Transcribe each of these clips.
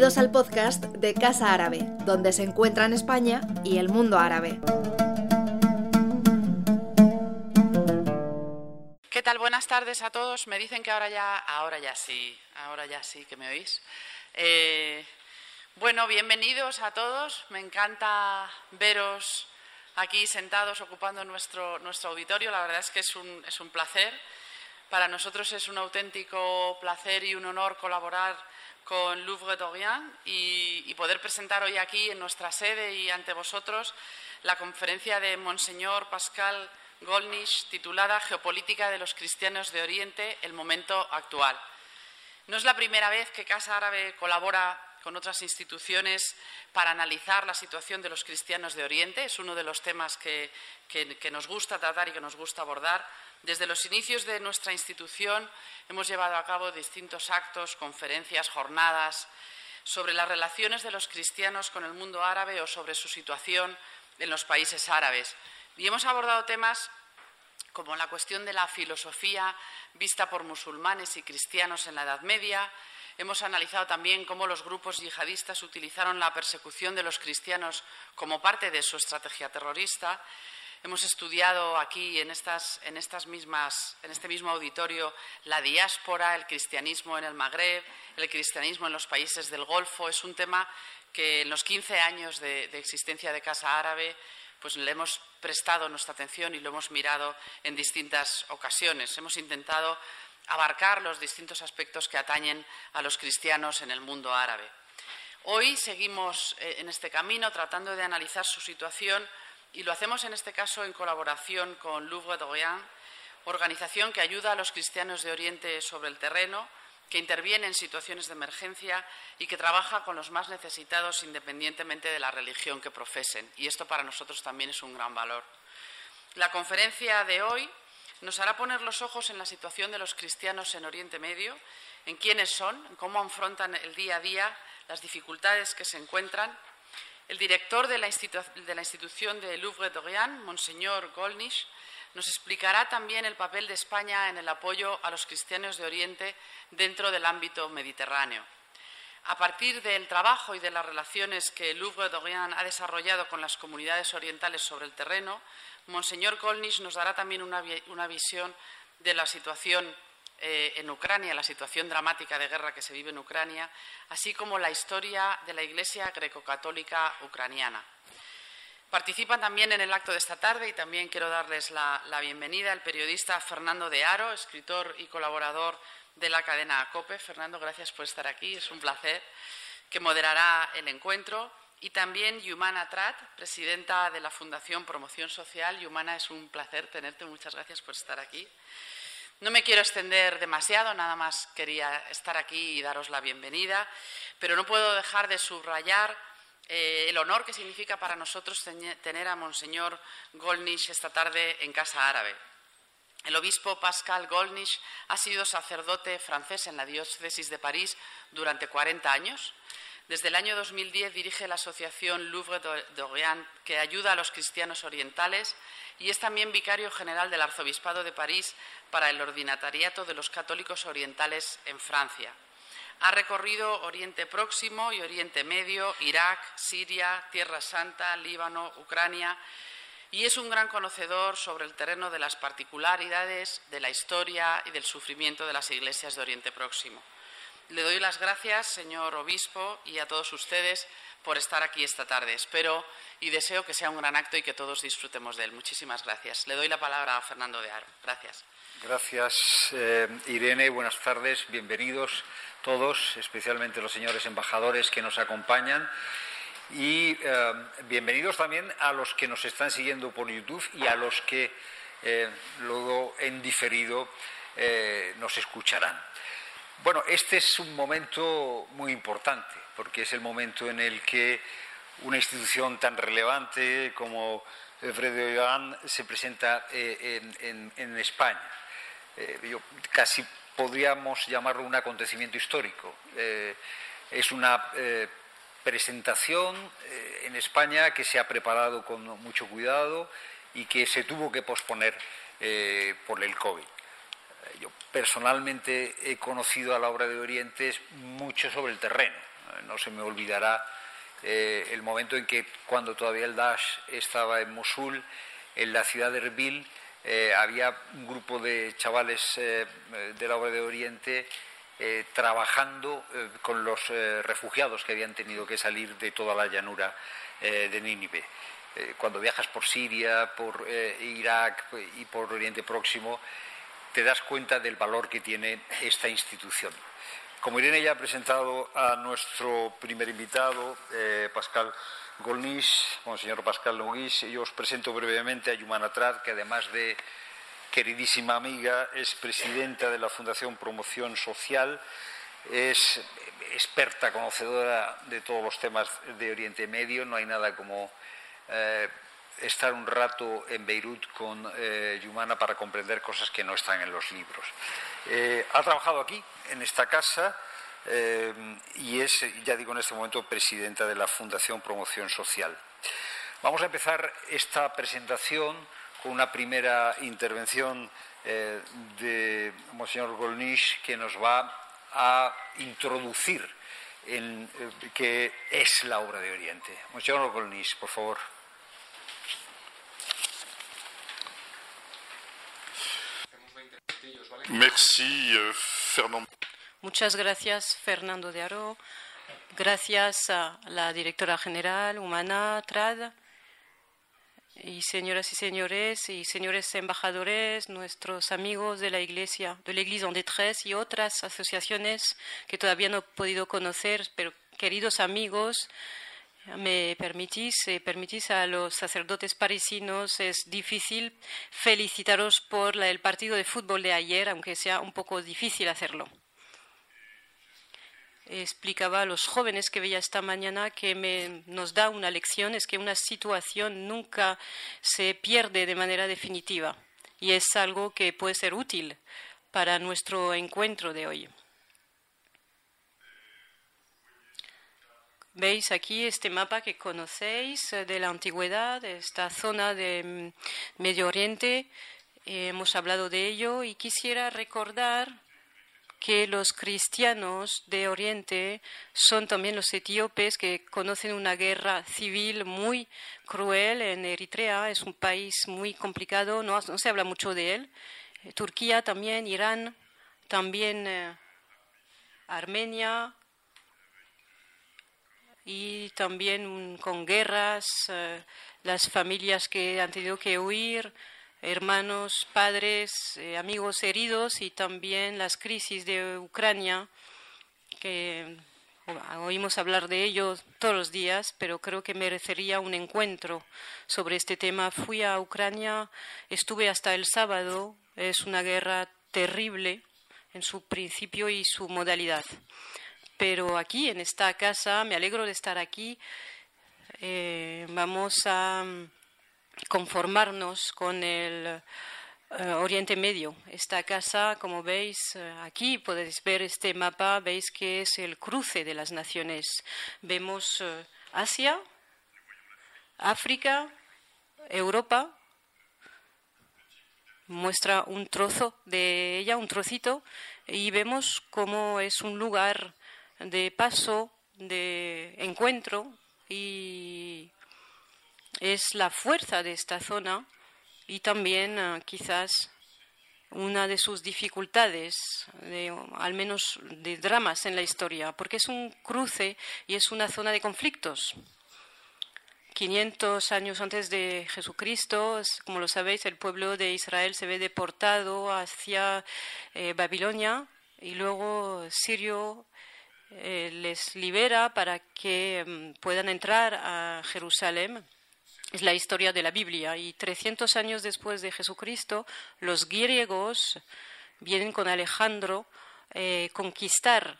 Bienvenidos al podcast de Casa Árabe, donde se encuentran España y el mundo árabe. ¿Qué tal? Buenas tardes a todos. Me dicen que ahora ya, ahora ya sí, ahora ya sí que me oís. Eh, bueno, bienvenidos a todos. Me encanta veros aquí sentados ocupando nuestro, nuestro auditorio. La verdad es que es un, es un placer. Para nosotros es un auténtico placer y un honor colaborar con Louvre d'Orient y, poder presentar hoy aquí en nuestra sede y ante vosotros la conferencia de Monseñor Pascal Golnisch titulada Geopolítica de los cristianos de Oriente, el momento actual. No es la primera vez que Casa Árabe colabora con otras instituciones para analizar la situación de los cristianos de Oriente. Es uno de los temas que, que, que, nos gusta tratar y que nos gusta abordar. Desde los inicios de nuestra institución hemos llevado a cabo distintos actos, conferencias, jornadas sobre las relaciones de los cristianos con el mundo árabe o sobre su situación en los países árabes. Y hemos abordado temas como la cuestión de la filosofía vista por musulmanes y cristianos en la Edad Media, Hemos analizado también cómo los grupos yihadistas utilizaron la persecución de los cristianos como parte de su estrategia terrorista. Hemos estudiado aquí en, estas, en, estas mismas, en este mismo auditorio la diáspora, el cristianismo en el Magreb, el cristianismo en los países del Golfo. Es un tema que en los 15 años de, existencia de Casa Árabe pues le hemos prestado nuestra atención y lo hemos mirado en distintas ocasiones. Hemos intentado abarcar los distintos aspectos que atañen a los cristianos en el mundo árabe. Hoy seguimos eh, en este camino tratando de analizar su situación y lo hacemos en este caso en colaboración con Louvre d'Orient, organización que ayuda a los cristianos de Oriente sobre el terreno, que interviene en situaciones de emergencia y que trabaja con los más necesitados independientemente de la religión que profesen. Y esto para nosotros también es un gran valor. La conferencia de hoy nos hará poner los ojos en la situación de los cristianos en Oriente Medio, en quiénes son, en cómo afrontan el día a día las dificultades que se encuentran. El director de la, institución de Louvre d'Orient, Monseñor Golnisch, nos explicará también el papel de España en el apoyo a los cristianos de Oriente dentro del ámbito mediterráneo. A partir del trabajo y de las relaciones que Louvre d'Orient ha desarrollado con las comunidades orientales sobre el terreno, Monseñor Kolnisch nos dará también una, una visión de la situación eh, en Ucrania, la situación dramática de guerra que se vive en Ucrania, así como la historia de la Iglesia greco-católica ucraniana. Participan también en el acto de esta tarde y también quiero darles la, bienvenida al periodista Fernando de Aro, escritor y colaborador de la cadena ACOPE. Fernando, gracias por estar aquí, es un placer, que moderará el encuentro y también Yumana Trat, presidenta de la Fundación Promoción Social. Yumana, es un placer tenerte. Muchas gracias por estar aquí. No me quiero extender demasiado, nada más quería estar aquí y daros la bienvenida, pero no puedo dejar de subrayar eh, el honor que significa para nosotros tener a Monseñor Golnisch esta tarde en Casa Árabe. El obispo Pascal Golnisch ha sido sacerdote francés en la diócesis de París durante 40 años. Desde el año 2010 dirige la asociación Louvre d'Orient, que ayuda a los cristianos orientales, y es también vicario general del Arzobispado de París para el Ordinatariato de los Católicos Orientales en Francia. Ha recorrido Oriente Próximo y Oriente Medio, Irak, Siria, Tierra Santa, Líbano, Ucrania, y es un gran conocedor sobre el terreno de las particularidades de la historia y del sufrimiento de las iglesias de Oriente Próximo. Le doy las gracias, señor obispo, y a todos ustedes por estar aquí esta tarde. Espero y deseo que sea un gran acto y que todos disfrutemos de él. Muchísimas gracias. Le doy la palabra a Fernando de Aro. Gracias. Gracias, eh, Irene. Buenas tardes. Bienvenidos todos, especialmente los señores embajadores que nos acompañan. Y eh, bienvenidos también a los que nos están siguiendo por YouTube y a los que eh, luego en diferido nos escucharán. Bueno, este es un momento muy importante, porque es el momento en el que una institución tan relevante como Freddy Iván se presenta eh, en, en, en, España. Eh, yo, casi podríamos llamarlo un acontecimiento histórico. Eh, es una eh, presentación eh, en España que se ha preparado con mucho cuidado y que se tuvo que posponer eh, por el COVID. Yo personalmente he conocido a la obra de Orientes mucho sobre el terreno. No se me olvidará el momento en que cuando todavía el Daesh estaba en Mosul, en la ciudad de Erbil, había un grupo de chavales de la obra de Oriente trabajando con los refugiados que habían tenido que salir de toda la llanura de Nínive. Eh, cuando viajas por Siria, por eh, Irak y por Oriente Próximo, te das cuenta del valor que tiene esta institución. Como Irene ya ha presentado a nuestro primer invitado, eh, Pascal Golnisch, Monseñor Pascal Golnisch, yo os presento brevemente a Yumana Trad, que además de queridísima amiga, es presidenta de la Fundación Promoción Social, es experta, conocedora de todos los temas de Oriente Medio, no hay nada como eh, estar un rato en Beirut con eh, Yumana para comprender cosas que no están en los libros. Eh, ha trabajado aquí, en esta casa, y es, ya digo en este momento, presidenta de la Fundación Promoción Social. Vamos a empezar esta presentación con una primera intervención de Monseñor Golnisch que nos va a introducir en qué es la obra de Oriente. Monseñor Golnisch, por favor. Euh, Muchas gracias, Fernando de Aro. Gracias a la directora general, Humana Trad, y señoras y señores, y señores embajadores, nuestros amigos de la Iglesia, de la Iglesia en Détresse y otras asociaciones que todavía no he podido conocer, pero queridos amigos, me permitís, eh, permitís a los sacerdotes parisinos, es difícil felicitaros por el partido de fútbol de ayer, aunque sea un poco difícil hacerlo. Explicaba a los jóvenes que veía esta mañana que me, nos da una lección, es que una situación nunca se pierde de manera definitiva y es algo que puede ser útil para nuestro encuentro de hoy. Veis aquí este mapa que conocéis eh, de la antigüedad, de esta zona de mm, Medio Oriente. Eh, hemos hablado de ello y quisiera recordar que los cristianos de Oriente son también los etíopes que conocen una guerra civil muy cruel en Eritrea. Es un país muy complicado, no, se habla mucho de él. Eh, Turquía también, Irán, también Armenia, y también con guerras, eh, las familias que han tenido que huir, hermanos, padres, eh, amigos heridos y también las crisis de Ucrania, que oímos hablar de ello todos los días, pero creo que merecería un encuentro sobre este tema. Fui a Ucrania, estuve hasta el sábado, es una guerra terrible en su principio y su modalidad pero aquí, en esta casa, me alegro de estar aquí. Eh, vamos a conformarnos con el eh, Oriente Medio. Esta casa, como veis eh, aquí, podéis ver este mapa, veis que es el cruce de las naciones. Vemos Asia, África, Europa, muestra un trozo de ella, un trocito, y vemos cómo es un lugar de paso, de encuentro y es la fuerza de esta zona y también ah, quizás una de sus dificultades, al menos de dramas en la historia, porque es un cruce y es una zona de conflictos. 500 años antes de Jesucristo, como lo sabéis, el pueblo de Israel se ve deportado hacia eh, Babilonia y luego Sirio eh, les libera para que mm, puedan entrar a Jerusalén. Es la historia de la Biblia. Y 300 años después de Jesucristo, los griegos vienen con Alejandro eh, conquistar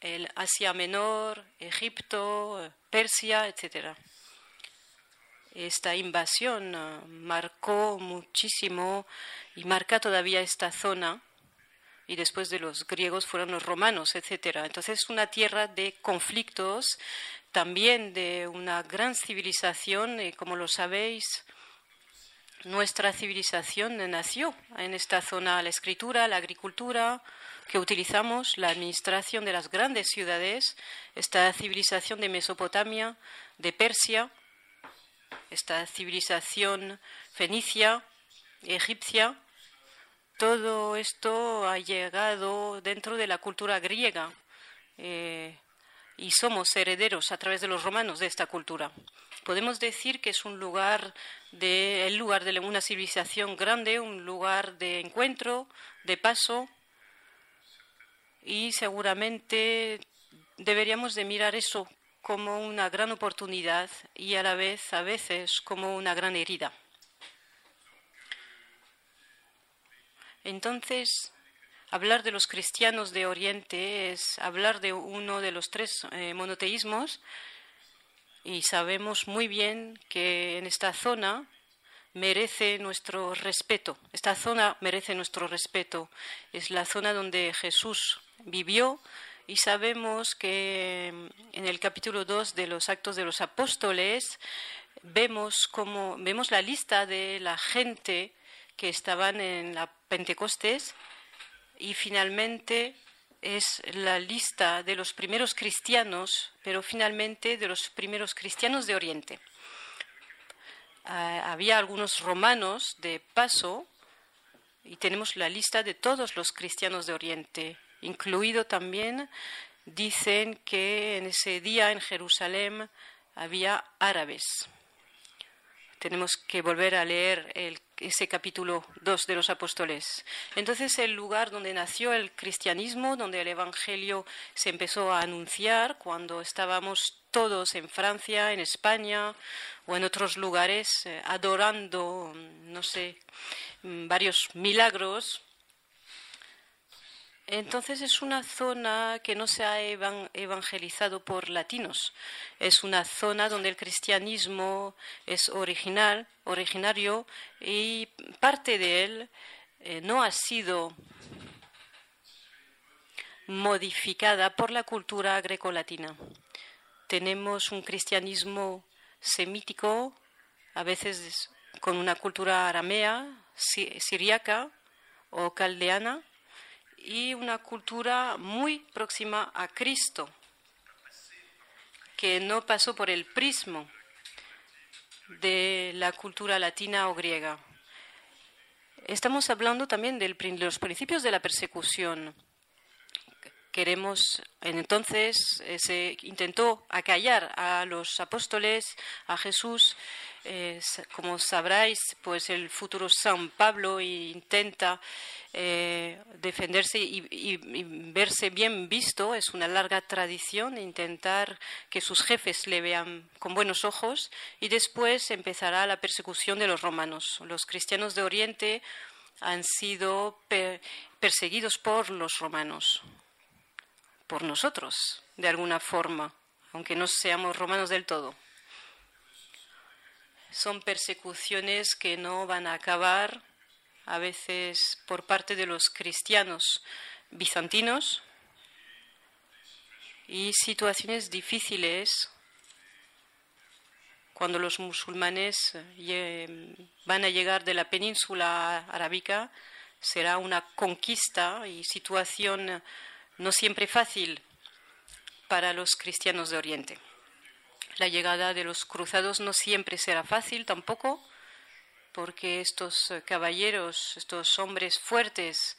el Asia Menor, Egipto, Persia, etc. Esta invasión eh, marcó muchísimo y marca todavía esta zona y después de los griegos fueron los romanos, etcétera. Entonces es una tierra de conflictos, también de una gran civilización, y como lo sabéis, nuestra civilización nació en esta zona, la escritura, la agricultura, que utilizamos la administración de las grandes ciudades, esta civilización de Mesopotamia, de Persia, esta civilización fenicia, egipcia, todo esto ha llegado dentro de la cultura griega eh, y somos herederos a través de los romanos de esta cultura. Podemos decir que es un lugar de, el lugar de una civilización grande, un lugar de encuentro, de paso, y seguramente deberíamos de mirar eso como una gran oportunidad y a la vez a veces como una gran herida. Entonces, hablar de los cristianos de Oriente es hablar de uno de los tres eh, monoteísmos y sabemos muy bien que en esta zona merece nuestro respeto. Esta zona merece nuestro respeto. Es la zona donde Jesús vivió y sabemos que en el capítulo 2 de los Actos de los Apóstoles vemos como vemos la lista de la gente que estaban en la Pentecostés y finalmente es la lista de los primeros cristianos, pero finalmente de los primeros cristianos de Oriente. Ah, había algunos romanos de paso y tenemos la lista de todos los cristianos de Oriente, incluido también, dicen que en ese día en Jerusalén había árabes. Tenemos que volver a leer el ese capítulo 2 de los apóstoles. Entonces, el lugar donde nació el cristianismo, donde el Evangelio se empezó a anunciar, cuando estábamos todos en Francia, en España o en otros lugares, eh, adorando, no sé, varios milagros, entonces es una zona que no se ha evangelizado por latinos. Es una zona donde el cristianismo es original, originario y parte de él eh, no ha sido modificada por la cultura grecolatina. Tenemos un cristianismo semítico, a veces con una cultura aramea, siriaca o caldeana y una cultura muy próxima a Cristo, que no pasó por el prismo de la cultura latina o griega. Estamos hablando también de los principios de la persecución. Queremos, entonces, eh, se intentó acallar a los apóstoles, a Jesús, como sabráis, pues el futuro San Pablo intenta eh, defenderse y, verse bien visto. Es una larga tradición intentar que sus jefes le vean con buenos ojos y después empezará la persecución de los romanos. Los cristianos de Oriente han sido perseguidos por los romanos, por nosotros, de alguna forma, aunque no seamos romanos del todo son persecuciones que no van a acabar a veces por parte de los cristianos bizantinos y situaciones difíciles cuando los musulmanes eh, van a llegar de la península arábica será una conquista y situación no siempre fácil para los cristianos de Oriente. La llegada de los cruzados no siempre será fácil tampoco, porque estos eh, caballeros, estos hombres fuertes,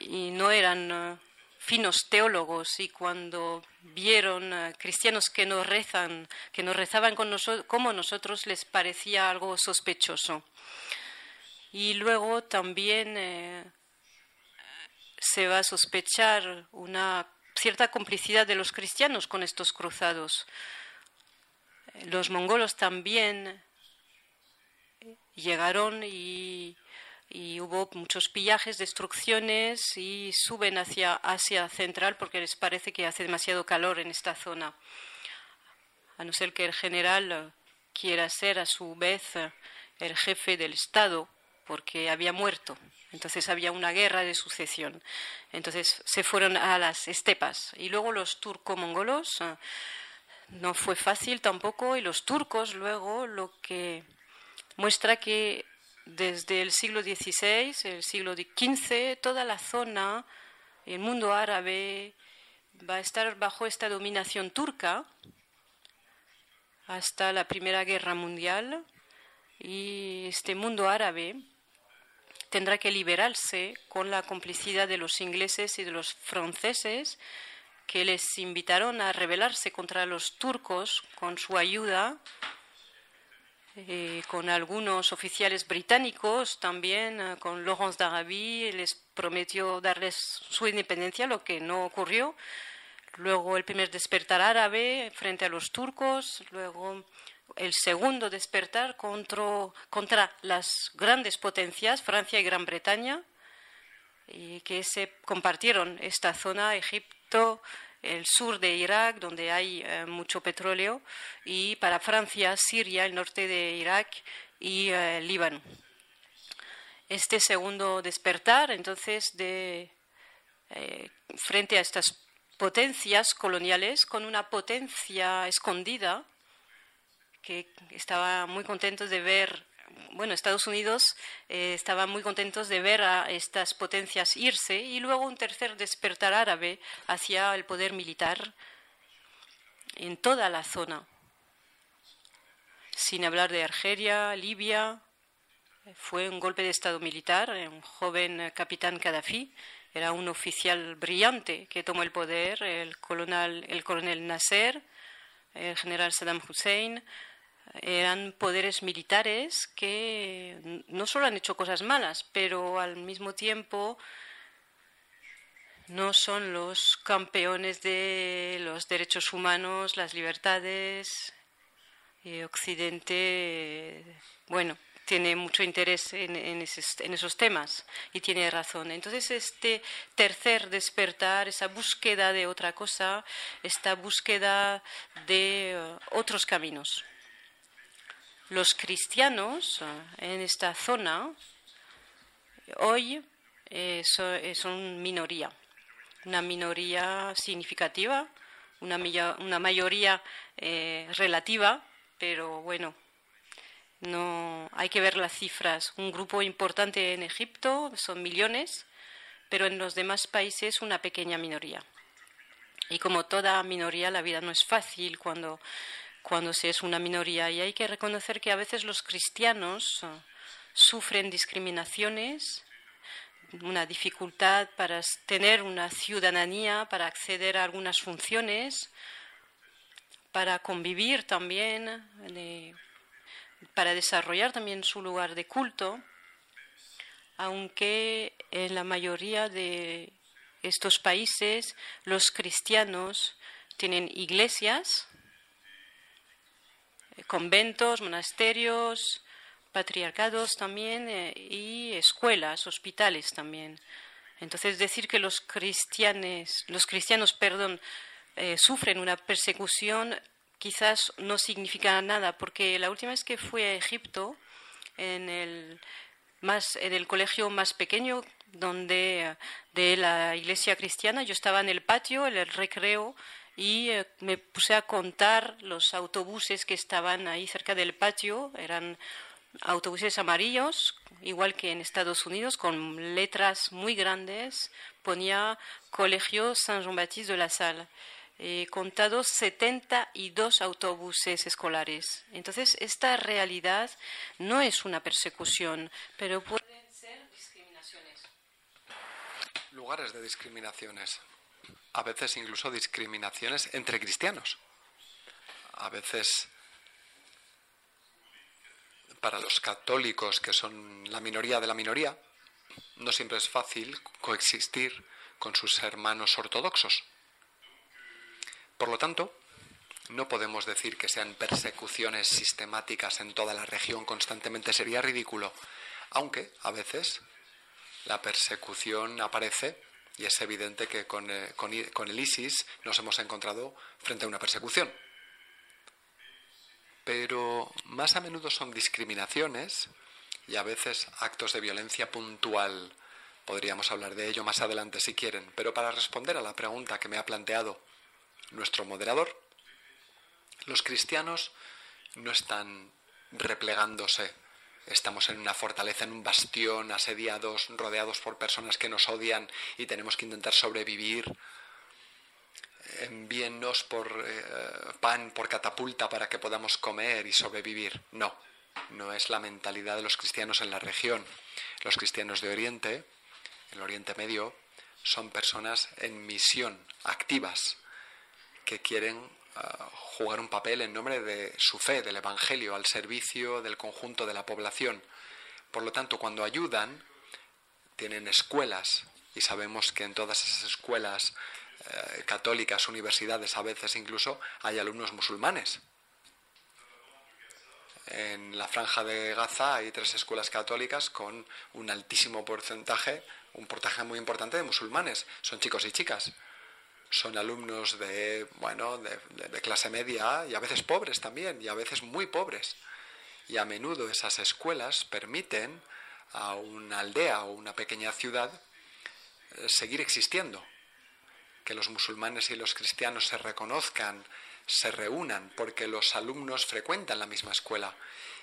y no eran eh, finos teólogos y cuando vieron eh, cristianos que no rezan, que no rezaban con nosotros, como nosotros, les parecía algo sospechoso. Y luego también se va a sospechar una cierta complicidad de los cristianos con estos cruzados. Los mongolos también llegaron y, hubo muchos pillajes, destrucciones y suben hacia Asia Central porque les parece que hace demasiado calor en esta zona. A no ser que el general quiera ser a su vez el jefe del Estado porque había muerto. Entonces había una guerra de sucesión. Entonces se fueron a las estepas. Y luego los turco-mongolos, eh, no fue fácil tampoco. Y los turcos luego lo que muestra que desde el siglo XVI, el siglo XV, toda la zona, el mundo árabe, va a estar bajo esta dominación turca hasta la Primera Guerra Mundial y este mundo árabe tendrá que liberarse con la complicidad de los ingleses y de los franceses que les invitaron a rebelarse contra los turcos con su ayuda eh, con algunos oficiales británicos, también eh, con Laurence d'Arabie, les prometió darles su independencia, lo que no ocurrió. Luego el primer despertar árabe frente a los turcos, luego el segundo despertar contra, contra las grandes potencias, Francia y Gran Bretaña, y que se compartieron esta zona, Egipto, el sur de Irak, donde hay eh, mucho petróleo, y para Francia, Siria, el norte de Irak y eh, Líbano. Este segundo despertar, entonces, de, eh, frente a estas potencias coloniales, con una potencia escondida, que estaba muy contento de ver bueno, Estados Unidos eh, estaba muy contentos de ver a estas potencias irse y luego un tercer despertar árabe hacia el poder militar en toda la zona, sin hablar de Argelia, Libia. Fue un golpe de Estado militar, un joven capitán Gaddafi, era un oficial brillante que tomó el poder, el coronel, el coronel Nasser, el general Saddam Hussein, eran poderes militares que no solo han hecho cosas malas, pero al mismo tiempo no son los campeones de los derechos humanos, las libertades. Y Occidente, bueno, tiene mucho interés en, esos, temas y tiene razón. Entonces, este tercer despertar, esa búsqueda de otra cosa, esta búsqueda de eh, otros caminos los cristianos eh, en esta zona hoy eh, eh, son minoría, una minoría significativa, una, una mayoría relativa, pero bueno, no hay que ver las cifras. Un grupo importante en Egipto son millones, pero en los demás países una pequeña minoría. Y como toda minoría, la vida no es fácil cuando cuando se es una minoría. Y hay que reconocer que a veces los cristianos eh, sufren discriminaciones, una dificultad para tener una ciudadanía, para acceder a algunas funciones, para convivir también, para desarrollar también su lugar de culto, aunque en la mayoría de estos países los cristianos tienen iglesias conventos, monasterios, patriarcados también eh, y escuelas, hospitales también. Entonces decir que los cristianos, los cristianos, perdón, eh, sufren una persecución quizás no significa nada, porque la última vez que fui a Egipto, en el más en el colegio más pequeño donde de la iglesia cristiana, yo estaba en el patio, en el recreo y eh, me puse a contar los autobuses que estaban ahí cerca del patio. Eran autobuses amarillos, igual que en Estados Unidos, con letras muy grandes. Ponía Colegio Saint Jean-Baptiste de la Salle. He contado 72 autobuses escolares. Entonces, esta realidad no es una persecución, pero pueden ser discriminaciones. Lugares de discriminaciones a veces incluso discriminaciones entre cristianos. A veces para los católicos, que son la minoría de la minoría, no siempre es fácil coexistir con sus hermanos ortodoxos. Por lo tanto, no podemos decir que sean persecuciones sistemáticas en toda la región constantemente, sería ridículo, aunque a veces la persecución aparece y es evidente que eh, con, el ISIS nos hemos encontrado frente a una persecución. Pero más a menudo son discriminaciones y a veces actos de violencia puntual. Podríamos hablar de ello más adelante si quieren. Pero para responder a la pregunta que me ha planteado nuestro moderador, los cristianos no están replegándose estamos en una fortaleza, en un bastión, asediados, rodeados por personas que nos odian y tenemos que intentar sobrevivir. Envíennos por eh, pan, por catapulta para que podamos comer y sobrevivir. No, no es la mentalidad de los cristianos en la región. Los cristianos de Oriente, en el Oriente Medio, son personas en misión, activas, que quieren jugar un papel en nombre de su fe, del Evangelio, al servicio del conjunto de la población. Por lo tanto, cuando ayudan, tienen escuelas y sabemos que en todas esas escuelas eh, católicas, universidades, a veces incluso hay alumnos musulmanes. En la franja de Gaza hay tres escuelas católicas con un altísimo porcentaje, un porcentaje muy importante de musulmanes. Son chicos y chicas son alumnos de, bueno, de, clase media y a veces pobres también, y a veces muy pobres. Y a menudo esas escuelas permiten a una aldea o una pequeña ciudad eh, seguir existiendo, que los musulmanes y los cristianos se reconozcan, se reúnan, porque los alumnos frecuentan la misma escuela.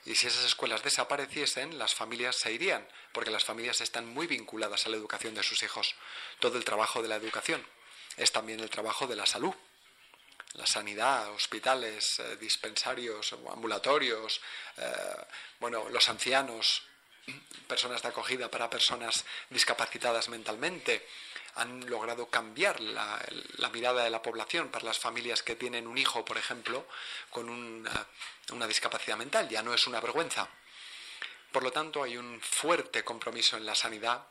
Y si esas escuelas desapareciesen, las familias se irían, porque las familias están muy vinculadas a la educación de sus hijos, todo el trabajo de la educación es también el trabajo de la salud. La sanidad, hospitales, eh, dispensarios, ambulatorios, eh, bueno, los ancianos, personas de acogida para personas discapacitadas mentalmente, han logrado cambiar la, mirada de la población para las familias que tienen un hijo, por ejemplo, con una, una discapacidad mental. Ya no es una vergüenza. Por lo tanto, hay un fuerte compromiso en la sanidad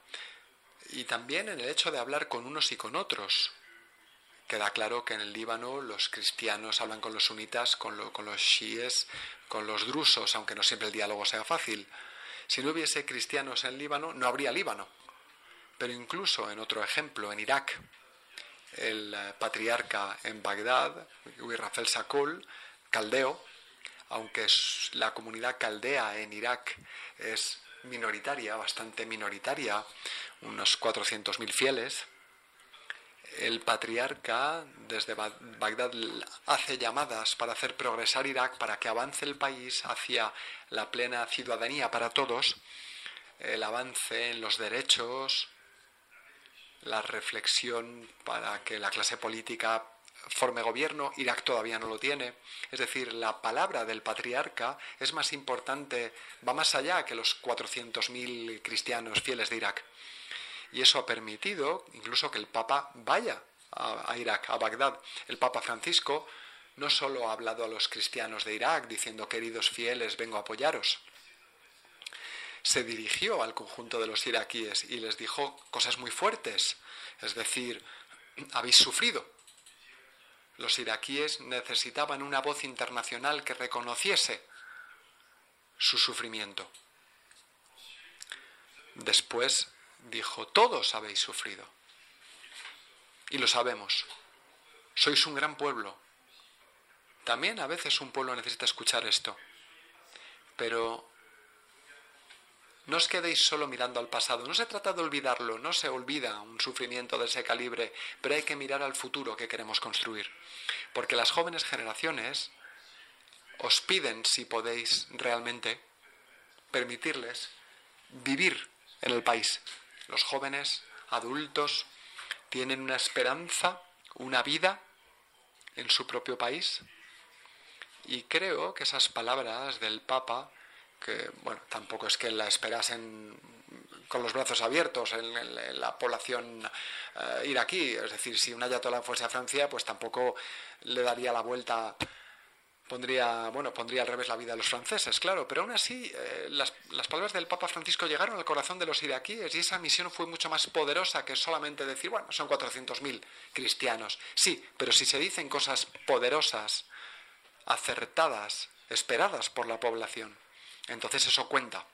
y también en el hecho de hablar con unos y con otros, Queda claro que en el Líbano los cristianos hablan con los sunitas, con, los chiíes, con los drusos, aunque no siempre el diálogo sea fácil. Si no hubiese cristianos en Líbano, no habría Líbano. Pero incluso en otro ejemplo, en Irak, el eh, patriarca en Bagdad, Rafael Sakul, caldeo, aunque la comunidad caldea en Irak es minoritaria, bastante minoritaria, unos 400.000 fieles, el patriarca desde Bagdad hace llamadas para hacer progresar Irak, para que avance el país hacia la plena ciudadanía para todos, el avance en los derechos, la reflexión para que la clase política forme gobierno, Irak todavía no lo tiene. Es decir, la palabra del patriarca es más importante, va más allá que los 400.000 cristianos fieles de Irak. Y eso ha permitido incluso que el Papa vaya a, Irak, a Bagdad. El Papa Francisco no solo ha hablado a los cristianos de Irak diciendo, queridos fieles, vengo a apoyaros, se dirigió al conjunto de los iraquíes y les dijo cosas muy fuertes, es decir, habéis sufrido. Los iraquíes necesitaban una voz internacional que reconociese su sufrimiento. Después dijo, todos habéis sufrido. Y lo sabemos. Sois un gran pueblo. También a veces un pueblo necesita escuchar esto. Pero no os quedéis solo mirando al pasado. No se trata de olvidarlo, no se olvida un sufrimiento de ese calibre, pero hay que mirar al futuro que queremos construir. Porque las jóvenes generaciones os piden, si podéis realmente, permitirles vivir en el país, los jóvenes, adultos, tienen una esperanza, una vida en su propio país. Y creo que esas palabras del Papa, que bueno, tampoco es que la esperasen con los brazos abiertos en, la población eh, iraquí, es decir, si un ayatollah fuese a Francia, pues tampoco le daría la vuelta pondría, bueno, pondría al revés la vida de los franceses, claro, pero aún así eh, las, las, palabras del Papa Francisco llegaron al corazón de los iraquíes y esa misión fue mucho más poderosa que solamente decir, bueno, son 400.000 cristianos. Sí, pero si se dicen cosas poderosas, acertadas, esperadas por la población, entonces eso cuenta.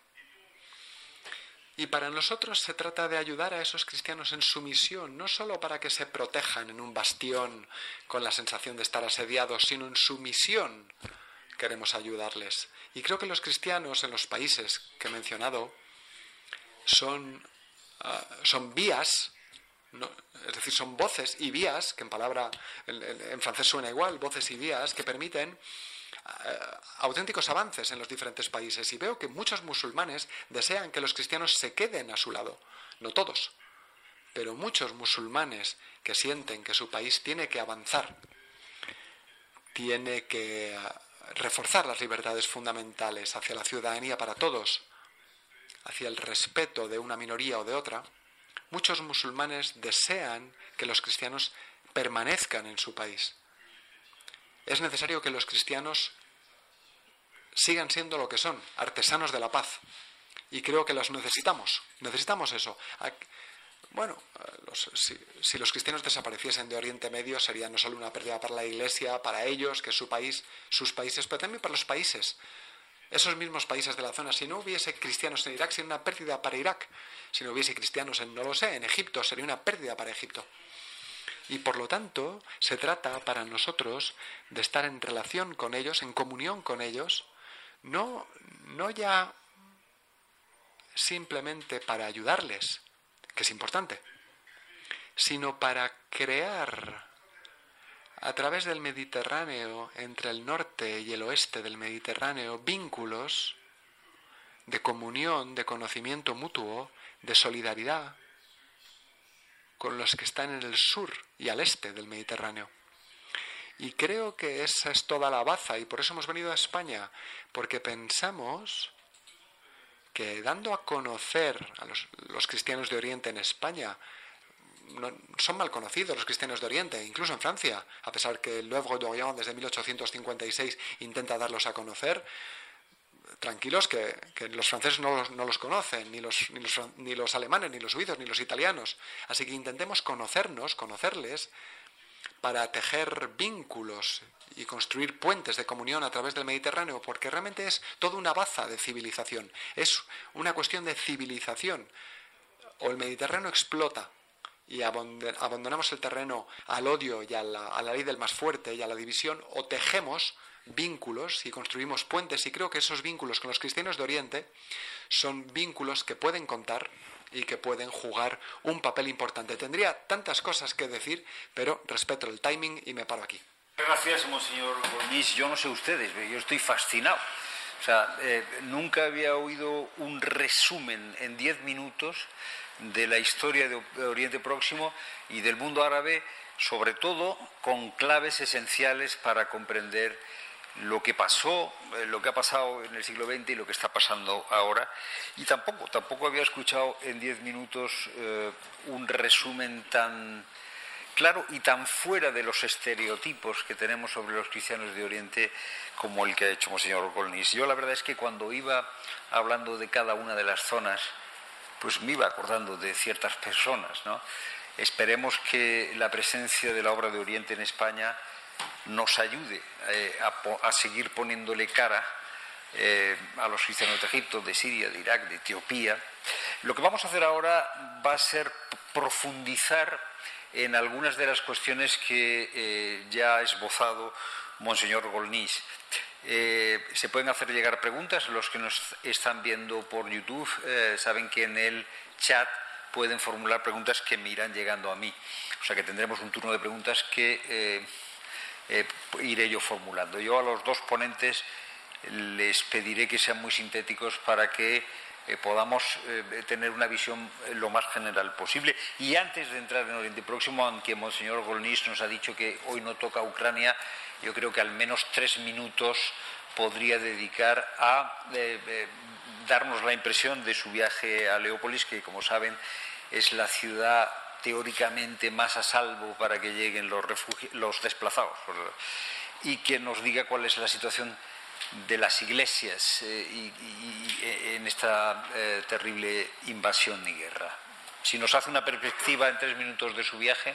Y para nosotros se trata de ayudar a esos cristianos en su misión, no solo para que se protejan en un bastión con la sensación de estar asediados, sino en su misión queremos ayudarles. Y creo que los cristianos en los países que he mencionado son, ah, son vías, es decir, son voces y vías, que en palabra en francés suena igual, voces y vías, que permiten auténticos avances en los diferentes países y veo que muchos musulmanes desean que los cristianos se queden a su lado. No todos, pero muchos musulmanes que sienten que su país tiene que avanzar, tiene que reforzar las libertades fundamentales hacia la ciudadanía para todos, hacia el respeto de una minoría o de otra, muchos musulmanes desean que los cristianos permanezcan en su país. Es necesario que los cristianos sigan siendo lo que son, artesanos de la paz. Y creo que los necesitamos, necesitamos eso. Bueno, si, si, los cristianos desapareciesen de Oriente Medio sería no solo una pérdida para la Iglesia, para ellos, que es su país, sus países, pero también para los países esos mismos países de la zona. Si no hubiese cristianos en Irak, sería una pérdida para Irak. Si no hubiese cristianos en, no lo sé, en Egipto, sería una pérdida para Egipto. Y por lo tanto, se trata para nosotros de estar en relación con ellos, en comunión con ellos, no, no ya simplemente para ayudarles, que es importante, sino para crear a través del Mediterráneo, entre el norte y el oeste del Mediterráneo, vínculos de comunión, de conocimiento mutuo, de solidaridad con los que están en el sur y al este del Mediterráneo. Y creo que esa es toda la baza y por eso hemos venido a España, porque pensamos que dando a conocer a los, cristianos de Oriente en España, son mal conocidos los cristianos de Oriente, incluso en Francia, a pesar que el L'Oeuvre d'Orient desde 1856 intenta darlos a conocer. Tranquilos que, los franceses no los, conocen, ni los, ni, los, ni los alemanes, ni los suizos, ni los italianos. Así que intentemos conocernos, conocerles, para tejer vínculos y construir puentes de comunión a través del Mediterráneo, porque realmente es toda una baza de civilización, es una cuestión de civilización. O el Mediterráneo explota y abandonamos el terreno al odio y a la, ley del más fuerte y a la división, o tejemos vínculos y construimos puentes, y creo que esos vínculos con los cristianos de Oriente son vínculos que pueden contar y que pueden jugar un papel importante. Tendría tantas cosas que decir, pero respeto el timing y me paro aquí. Gracias, monseñor Gornis. Yo no sé ustedes, yo estoy fascinado. O sea, eh, nunca había oído un resumen en diez minutos de la historia de Oriente Próximo y del mundo árabe, sobre todo con claves esenciales para comprender lo que pasó, eh, lo que ha pasado en el siglo XX y lo que está pasando ahora. Y tampoco, tampoco había escuchado en diez minutos eh, un resumen tan claro y tan fuera de los estereotipos que tenemos sobre los cristianos de Oriente como el que ha hecho Monseñor Colnis. Yo la verdad es que cuando iba hablando de cada una de las zonas, pues me iba acordando de ciertas personas. ¿no? Esperemos que la presencia de la obra de Oriente en España nos ayude eh, a, seguir poniéndole cara eh, a los cristianos de Egipto, de Siria, de Irak, de Etiopía. Lo que vamos a hacer ahora va a ser profundizar en algunas de las cuestiones que eh, ya ha esbozado Monseñor Golniz. Eh, se pueden hacer llegar preguntas. Los que nos están viendo por YouTube eh, saben que en el chat pueden formular preguntas que me irán llegando a mí. O sea que tendremos un turno de preguntas que eh, iré yo formulando. Yo a los dos ponentes les pediré que sean muy sintéticos para que podamos tener una visión lo más general posible. Y antes de entrar en Oriente Próximo, aunque Monseñor Golnis nos ha dicho que hoy no toca Ucrania, yo creo que al menos tres minutos podría dedicar a eh, eh, darnos la impresión de su viaje a Leópolis, que como saben es la ciudad teóricamente más a salvo para que lleguen los, los desplazados, y que nos diga cuál es la situación de las iglesias eh, en esta terrible invasión y guerra. Si nos hace una perspectiva en tres minutos de su viaje.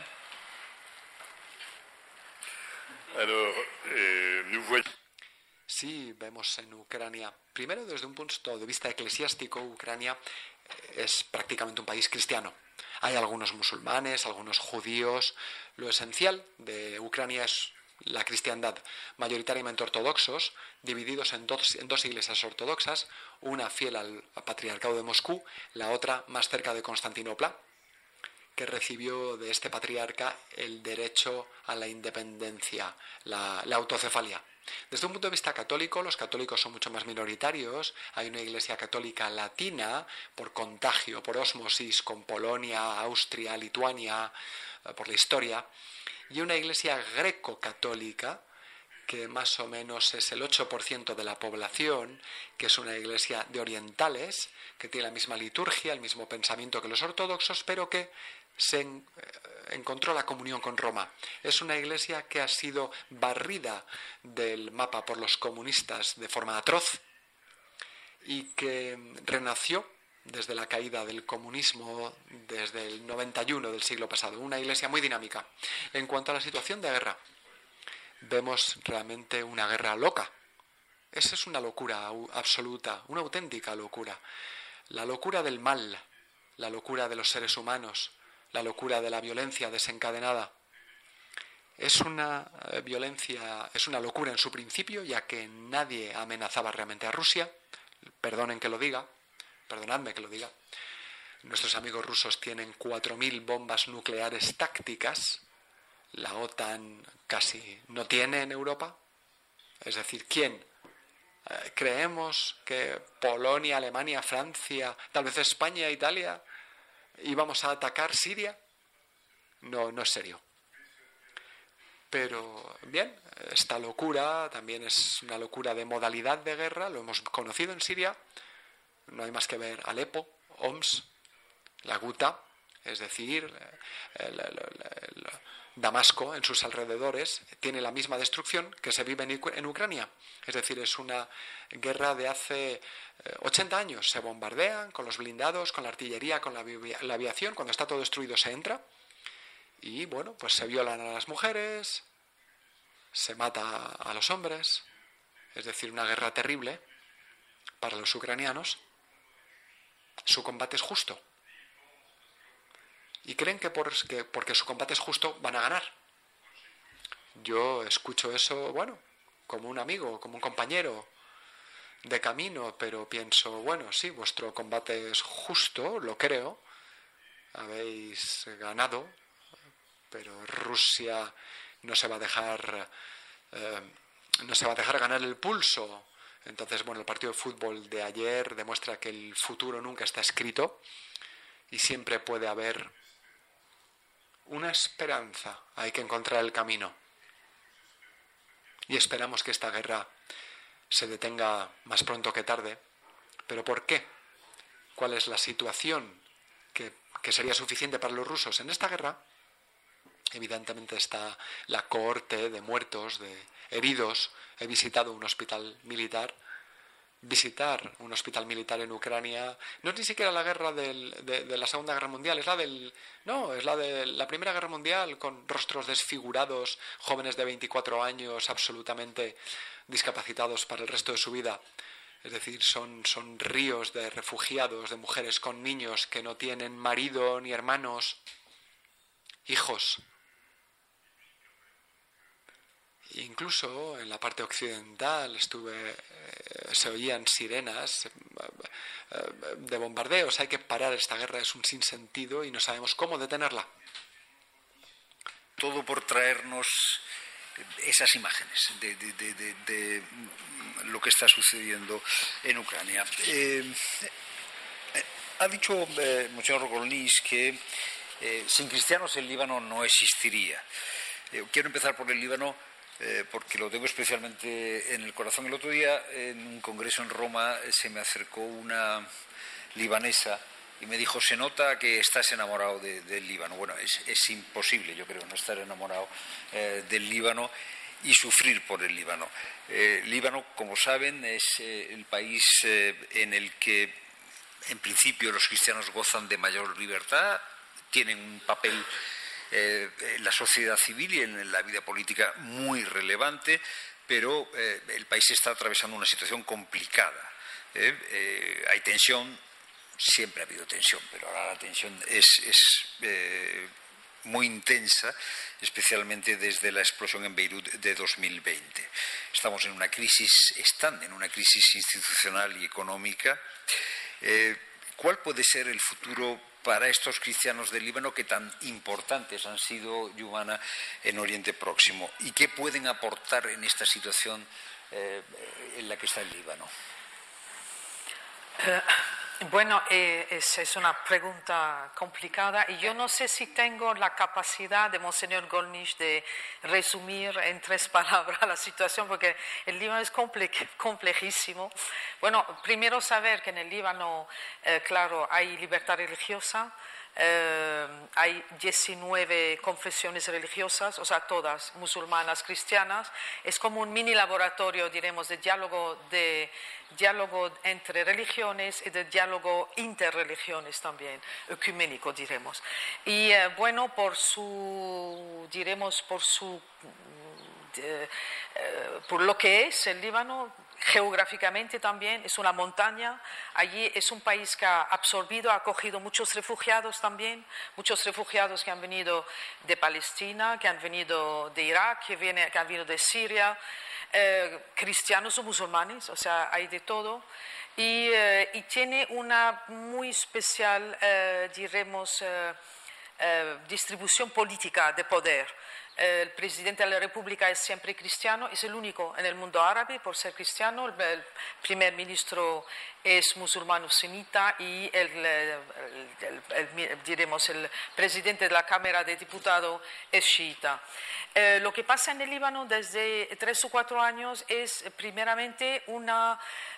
Eh, sí, vemos en Ucrania, primero desde un punto de vista eclesiástico, Ucrania eh, es prácticamente un país cristiano. Hay algunos musulmanes, algunos judíos. Lo esencial de Ucrania es la cristiandad, mayoritariamente ortodoxos, divididos en dos, en dos, iglesias ortodoxas, una fiel al patriarcado de Moscú, la otra más cerca de Constantinopla, que recibió de este patriarca el derecho a la independencia, la, autocefalia. Desde un punto de vista católico, los católicos son mucho más minoritarios. Hay una iglesia católica latina por contagio, por osmosis con Polonia, Austria, Lituania, eh, por la historia. Y una iglesia greco-católica que más o menos es el 8% de la población, que es una iglesia de orientales, que tiene la misma liturgia, el mismo pensamiento que los ortodoxos, pero que se eh, encontró la comunión con Roma. Es una iglesia que ha sido barrida del mapa por los comunistas de forma atroz y que renació desde la caída del comunismo desde el 91 del siglo pasado. Una iglesia muy dinámica. En cuanto a la situación de guerra, vemos realmente una guerra loca. Esa es una locura absoluta, una auténtica locura. La locura del mal, la locura de los seres humanos, la locura de la violencia desencadenada. Es una eh, violencia, es una locura en su principio, ya que nadie amenazaba realmente a Rusia. Perdonen que lo diga, perdonadme que lo diga. Nuestros amigos rusos tienen 4.000 bombas nucleares tácticas. La OTAN casi no tiene en Europa. Es decir, ¿quién? Eh, ¿Creemos que Polonia, Alemania, Francia, tal vez España, Italia íbamos a atacar Siria. No, no es serio. Pero bien, esta locura también es una locura de modalidad de guerra, lo hemos conocido en Siria. No hay más que ver Alepo, Homs, la Guta, es decir, Damasco en sus alrededores tiene la misma destrucción que se vive en Ucrania. Es decir, es una guerra de hace 80 eh, años. Se bombardean con los blindados, con la artillería, con la, aviación. Cuando está todo destruido se entra. Y bueno, pues se violan a las mujeres, se mata a los hombres. Es decir, una guerra terrible para los ucranianos. Su combate es justo y creen que, porque su combate es justo van a ganar. Yo escucho eso, bueno, como un amigo, como un compañero de camino, pero pienso, bueno, sí, vuestro combate es justo, lo creo, habéis ganado, pero Rusia no se va a dejar, eh, no se va a dejar ganar el pulso. Entonces, bueno, el partido de fútbol de ayer demuestra que el futuro nunca está escrito y siempre puede haber una esperanza, hay que encontrar el camino. Y esperamos que esta guerra se detenga más pronto que tarde. ¿Pero por qué? ¿Cuál es la situación que, que sería suficiente para los rusos en esta guerra? Evidentemente está la cohorte de muertos, de heridos. He visitado un hospital militar visitar un hospital militar en Ucrania. No es ni siquiera la guerra de, de, la Segunda Guerra Mundial, es la del. No, es la de la Primera Guerra Mundial, con rostros desfigurados, jóvenes de 24 años, absolutamente discapacitados para el resto de su vida. Es decir, son, son ríos de refugiados, de mujeres con niños que no tienen marido ni hermanos, hijos, Incluso en la parte occidental estuve, eh, se oían sirenas eh, eh, de bombardeos. Hay que parar esta guerra, es un sinsentido y no sabemos cómo detenerla. Todo por traernos esas imágenes de, lo que está sucediendo en Ucrania. ha dicho eh, Monseñor que sin cristianos el Líbano no existiría. quiero empezar por el Líbano eh, porque lo tengo especialmente en el corazón. El otro día, en un congreso en Roma, se me acercó una libanesa y me dijo, se nota que estás enamorado del Líbano. Bueno, es, imposible, yo creo, no estar enamorado eh, del Líbano y sufrir por el Líbano. Eh, Líbano, como saben, es el país en el que, en principio, los cristianos gozan de mayor libertad, tienen un papel eh, en la sociedad civil y en la vida política muy relevante, pero eh, el país está atravesando una situación complicada. ¿eh? hay tensión, siempre ha habido tensión, pero ahora la tensión es, muy intensa, especialmente desde la explosión en Beirut de 2020. Estamos en una crisis, están en una crisis institucional y económica. ¿Cuál puede ser el futuro para estos cristianos del Líbano que tan importantes han sido, Yumana, en Oriente Próximo? ¿Y qué pueden aportar en esta situación eh, en la que está el Líbano? Eh, bueno, eh, es, una pregunta complicada y yo no sé si tengo la capacidad de Monseñor Golnisch de resumir en tres palabras la situación, porque el Líbano es complejísimo. Bueno, primero saber que en el Líbano, eh, claro, hay libertad religiosa, eh, hay 19 confesiones religiosas, o sea, todas musulmanas, cristianas. Es como un mini laboratorio, diremos, de diálogo, de diálogo entre religiones y de diálogo interreligiones también, ecuménico, diremos. Y eh, bueno, por su, diremos, por su, eh, por lo que es el Líbano, Geográficamente también es una montaña. Allí es un país que ha absorbido, ha acogido muchos refugiados también, muchos refugiados que han venido de Palestina, que han venido de Irak, que, viene, que han venido de Siria, eh, cristianos o musulmanes, o sea, hay de todo. Y, eh, tiene una muy especial, eh, diremos, distribución política de poder el presidente de la República es siempre cristiano, es el único en el mundo árabe por ser cristiano. El, primer ministro es musulmán semita y el, diremos, el presidente de la Cámara de Diputados es chiita. Eh, lo que pasa en el Líbano desde tres o cuatro años es primeramente una,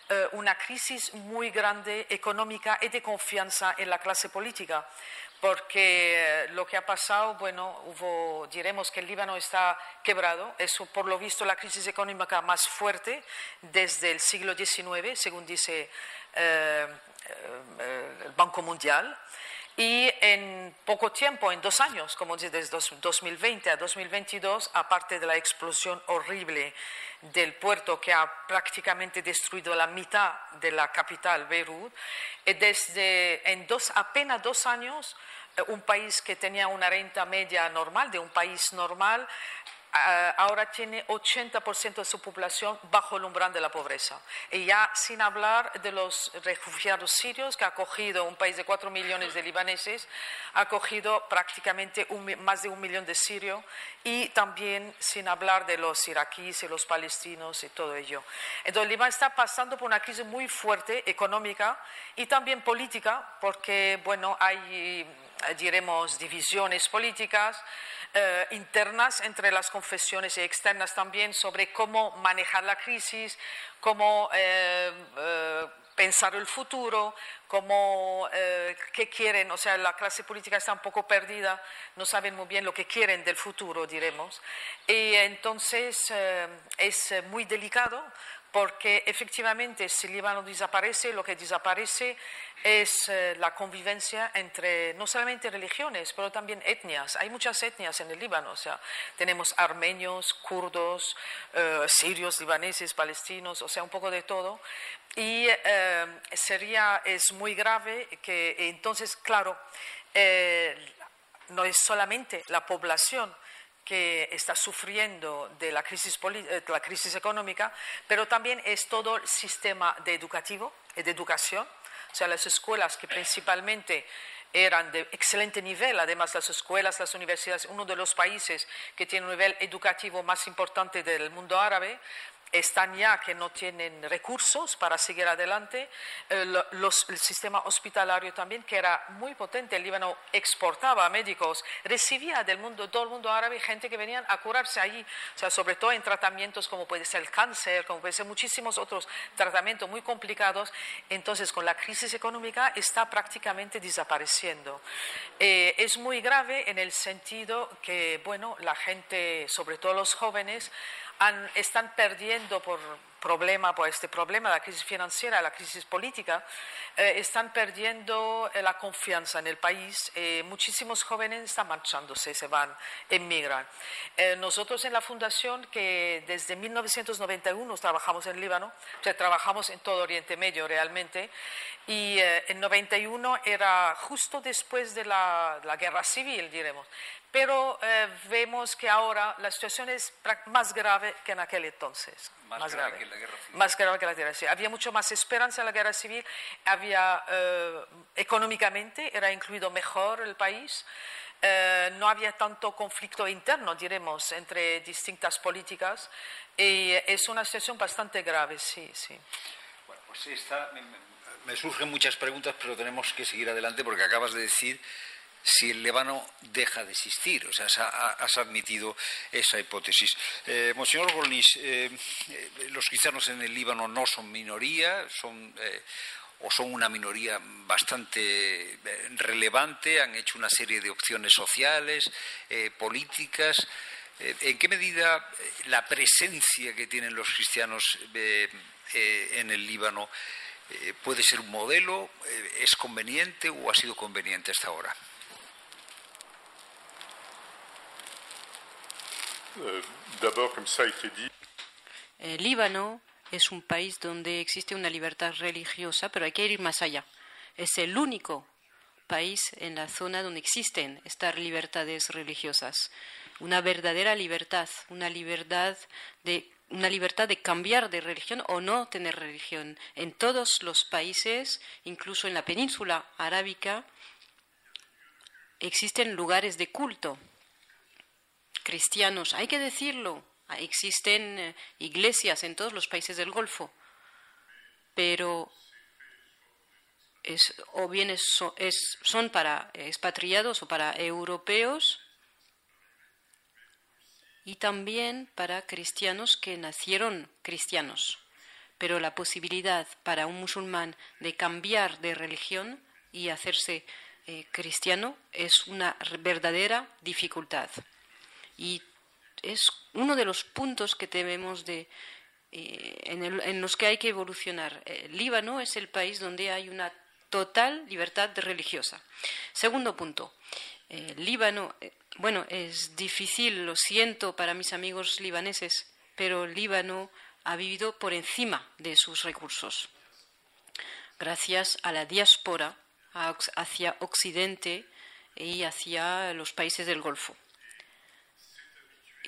eh, una crisis muy grande económica y de confianza en la clase política porque eh, lo que ha pasado, bueno, hubo, diremos que el Líbano está quebrado, es por lo visto la crisis económica más fuerte desde el siglo XIX, según dice eh, eh, el Banco Mundial, y en poco tiempo, en dos años, como desde 2020 a 2022, aparte de la explosión horrible del puerto que ha prácticamente destruido la mitad de la capital, Beirut, desde en dos, apenas dos años, eh, un país que tenía una renta media normal, de un país normal, ahora tiene 80% de su población bajo el umbral de la pobreza. Y ya sin hablar de los refugiados sirios, que ha acogido un país de 4 millones de libaneses, ha acogido prácticamente más de un millón de sirios, y también sin hablar de los iraquíes y los palestinos y todo ello. Entonces, Líbano está pasando por una crisis muy fuerte económica y también política, porque, bueno, hay, diremos, divisiones políticas. Eh, internas entre las confesiones y externas también sobre cómo manejar la crisis, cómo eh, eh, pensar el futuro, cómo, qué quieren, o sea, la clase política está un poco perdida, no saben muy bien lo que quieren del futuro, diremos. Y entonces es muy delicado porque efectivamente si Líbano desaparece, lo que desaparece es eh, la convivencia entre no solamente religiones, pero también etnias. Hay muchas etnias en el Líbano, o sea, tenemos armenios, kurdos, eh, sirios, libaneses, palestinos, o sea, un poco de todo. Y eh, sería, es muy grave que entonces, claro, no es solamente la población, que está sufriendo de la crisis, de la económica, pero también es todo el sistema de educativo y de educación. O sea, las escuelas que principalmente eran de excelente nivel, además las escuelas, las universidades, uno de los países que tiene un nivel educativo más importante del mundo árabe, están ya que no tienen recursos para seguir adelante. El, el, sistema hospitalario también, que era muy potente, el Líbano exportaba médicos, recibía del mundo, todo el mundo árabe gente que venían a curarse allí, o sea, sobre todo en tratamientos como puede ser el cáncer, como puede ser muchísimos otros tratamientos muy complicados. Entonces, con la crisis económica está prácticamente desapareciendo. Eh, es muy grave en el sentido que, bueno, la gente, sobre todo los jóvenes, están perdiendo por problema, por este problema, la crisis financiera, la crisis política, eh, están perdiendo eh, la confianza en el país. Eh, muchísimos jóvenes están marchándose, se van, emigran. nosotros en la fundación, que desde 1991 trabajamos en Líbano, o sea, trabajamos en todo Oriente Medio realmente, y en 91 era justo después de la, la guerra civil, diremos. Pero eh, vemos que ahora la situación es más grave que en aquel entonces. Más, grave, que la guerra civil. Más grave que la guerra civil. Había mucho más esperanza en la guerra civil, había eh, económicamente, era incluido mejor el país. Eh, no había tanto conflicto interno, diremos, entre distintas políticas y es una situación bastante grave, sí, sí. Bueno, pues esta, me, me surgen muchas preguntas, pero tenemos que seguir adelante porque acabas de decir si el Líbano deja de existir. O sea, has admitido esa hipótesis. Eh, Monseñor eh, eh, los cristianos en el Líbano no son minoría, son o son una minoría bastante relevante, han hecho una serie de opciones sociales, políticas. ¿En qué medida la presencia que tienen los cristianos en el Líbano puede ser un modelo, es conveniente o ha sido conveniente hasta ahora? Euh, el Líbano es un país donde existe una libertad religiosa, pero hay que ir más allá. Es el único país en la zona donde existen estas libertades religiosas. Una verdadera libertad, una libertad de una libertad de cambiar de religión o no tener religión. En todos los países, incluso en la península arábica, existen lugares de culto cristianos. Hay que decirlo, existen eh, iglesias en todos los países del Golfo, pero es, o bien son para expatriados o para europeos y también para cristianos que nacieron cristianos. Pero la posibilidad para un musulmán de cambiar de religión y hacerse eh, cristiano es una verdadera dificultad. Y es uno de los puntos que debemos de, eh, en, los que hay que evolucionar. El Líbano es el país donde hay una total libertad religiosa. Segundo punto. El Líbano, eh, bueno, es difícil, lo siento para mis amigos libaneses, pero Líbano ha vivido por encima de sus recursos. Gracias a la diáspora hacia Occidente y hacia los países del Golfo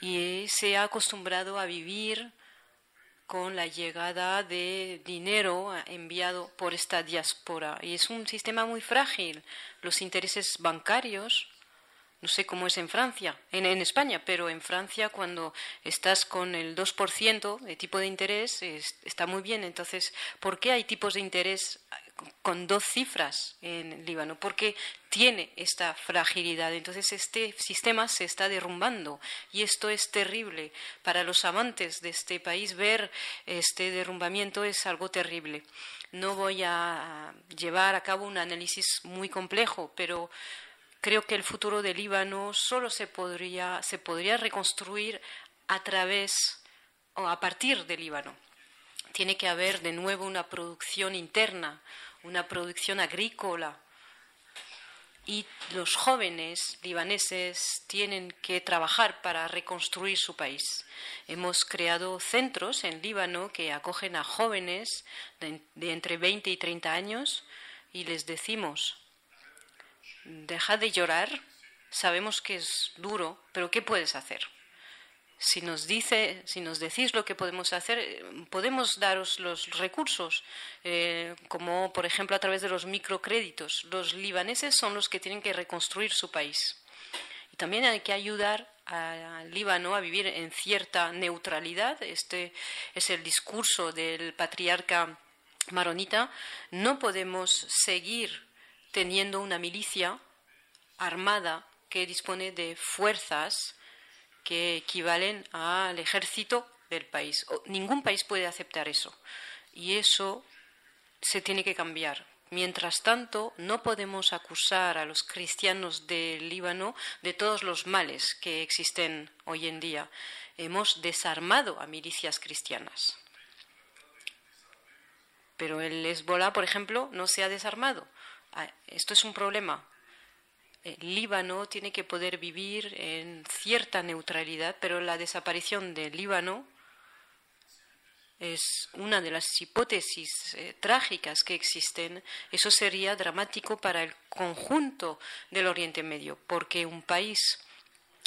y se ha acostumbrado a vivir con la llegada de dinero enviado por esta diáspora. Y es un sistema muy frágil. Los intereses bancarios, no sé cómo es en Francia, en, en España, pero en Francia cuando estás con el 2% de tipo de interés está muy bien. Entonces, ¿por qué hay tipos de interés con dos cifras en Líbano, porque tiene esta fragilidad. Entonces este sistema se está derrumbando y esto es terrible. Para los amantes de este país ver este derrumbamiento es algo terrible. No voy a llevar a cabo un análisis muy complejo, pero creo que el futuro del Líbano solo se podría, se podría reconstruir a través o a partir del Líbano. Tiene que haber de nuevo una producción interna, una producción agrícola. Y los jóvenes libaneses tienen que trabajar para reconstruir su país. Hemos creado centros en Líbano que acogen a jóvenes de, entre 20 y 30 años y les decimos, deja de llorar, sabemos que es duro, pero ¿qué puedes hacer? Si nos dice, si nos decís lo que podemos hacer, eh, podemos daros los recursos, eh, como por ejemplo a través de los microcréditos. Los libaneses son los que tienen que reconstruir su país. Y también hay que ayudar al Líbano a vivir en cierta neutralidad. Este es el discurso del patriarca maronita. No podemos seguir teniendo una milicia armada que dispone de fuerzas que equivalen al ejército del país. ningún país puede aceptar eso. Y eso se tiene que cambiar. Mientras tanto, no podemos acusar a los cristianos del Líbano de todos los males que existen hoy en día. Hemos desarmado a milicias cristianas. Pero el Hezbollah, por ejemplo, no se ha desarmado. Ah, esto es un problema Líbano tiene que poder vivir en cierta neutralidad, pero la desaparición del Líbano es una de las hipótesis eh, trágicas que existen. Eso sería dramático para el conjunto del Oriente Medio, porque un país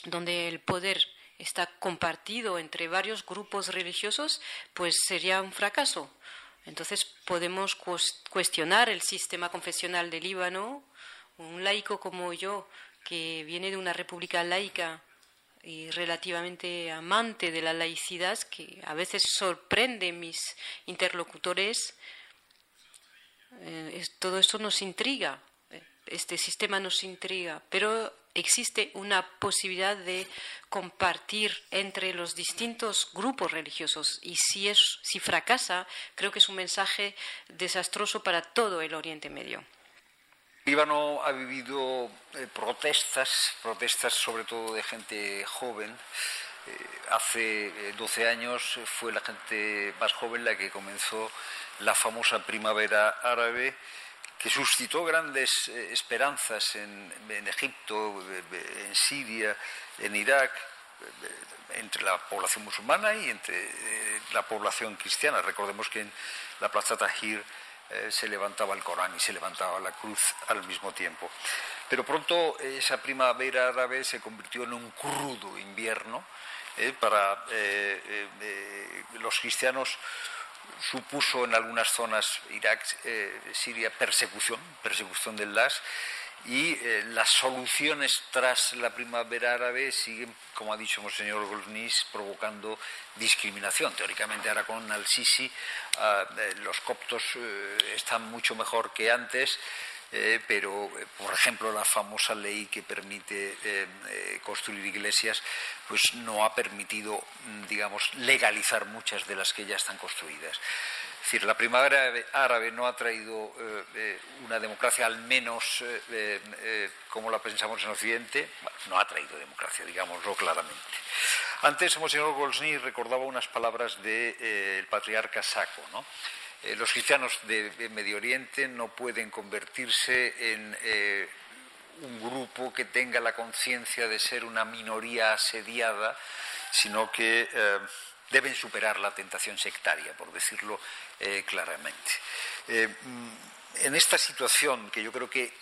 donde el poder está compartido entre varios grupos religiosos, pues sería un fracaso. Entonces podemos cuestionar el sistema confesional de Líbano. Un laico como yo, que viene de una república laica y relativamente amante de la laicidad, que a veces sorprende mis interlocutores, eh, todo esto nos intriga, este sistema nos intriga, pero existe una posibilidad de compartir entre los distintos grupos religiosos y si, es, si fracasa, creo que es un mensaje desastroso para todo el Oriente Medio. Líbano ha vivido eh, protestas, protestas sobre todo de gente joven. Eh, hace 12 eh, años fue la gente más joven la que comenzó la famosa primavera árabe que suscitó grandes esperanzas en, Egipto, en Siria, en Irak, entre la población musulmana y entre la población cristiana. Recordemos que en la Plaza Tahir eh, se levantaba el Corán y se levantaba la cruz al mismo tiempo. Pero pronto esa primavera árabe se convirtió en un crudo invierno para los cristianos supuso en algunas zonas, Irak, eh, Siria, persecución, persecución del LAS, y eh, las soluciones tras la primavera árabe siguen, como ha dicho el señor Golnis, provocando discriminación. Teóricamente ahora con Al-Sisi ah, eh, los coptos están mucho mejor que antes, eh, pero, eh, por ejemplo, la famosa ley que permite eh, construir iglesias, pues no ha permitido, mm, digamos, legalizar muchas de las que ya están construidas. Es decir, la primavera árabe no ha traído una democracia, al menos como la pensamos en Occidente, no ha traído democracia, digámoslo claramente. Antes, el señor Golsny recordaba unas palabras del patriarca Saco. Eh, los cristianos de, Medio Oriente no pueden convertirse en eh, un grupo que tenga la conciencia de ser una minoría asediada, sino que eh, deben superar la tentación sectaria, por decirlo claramente. Mm, en esta situación, que yo creo que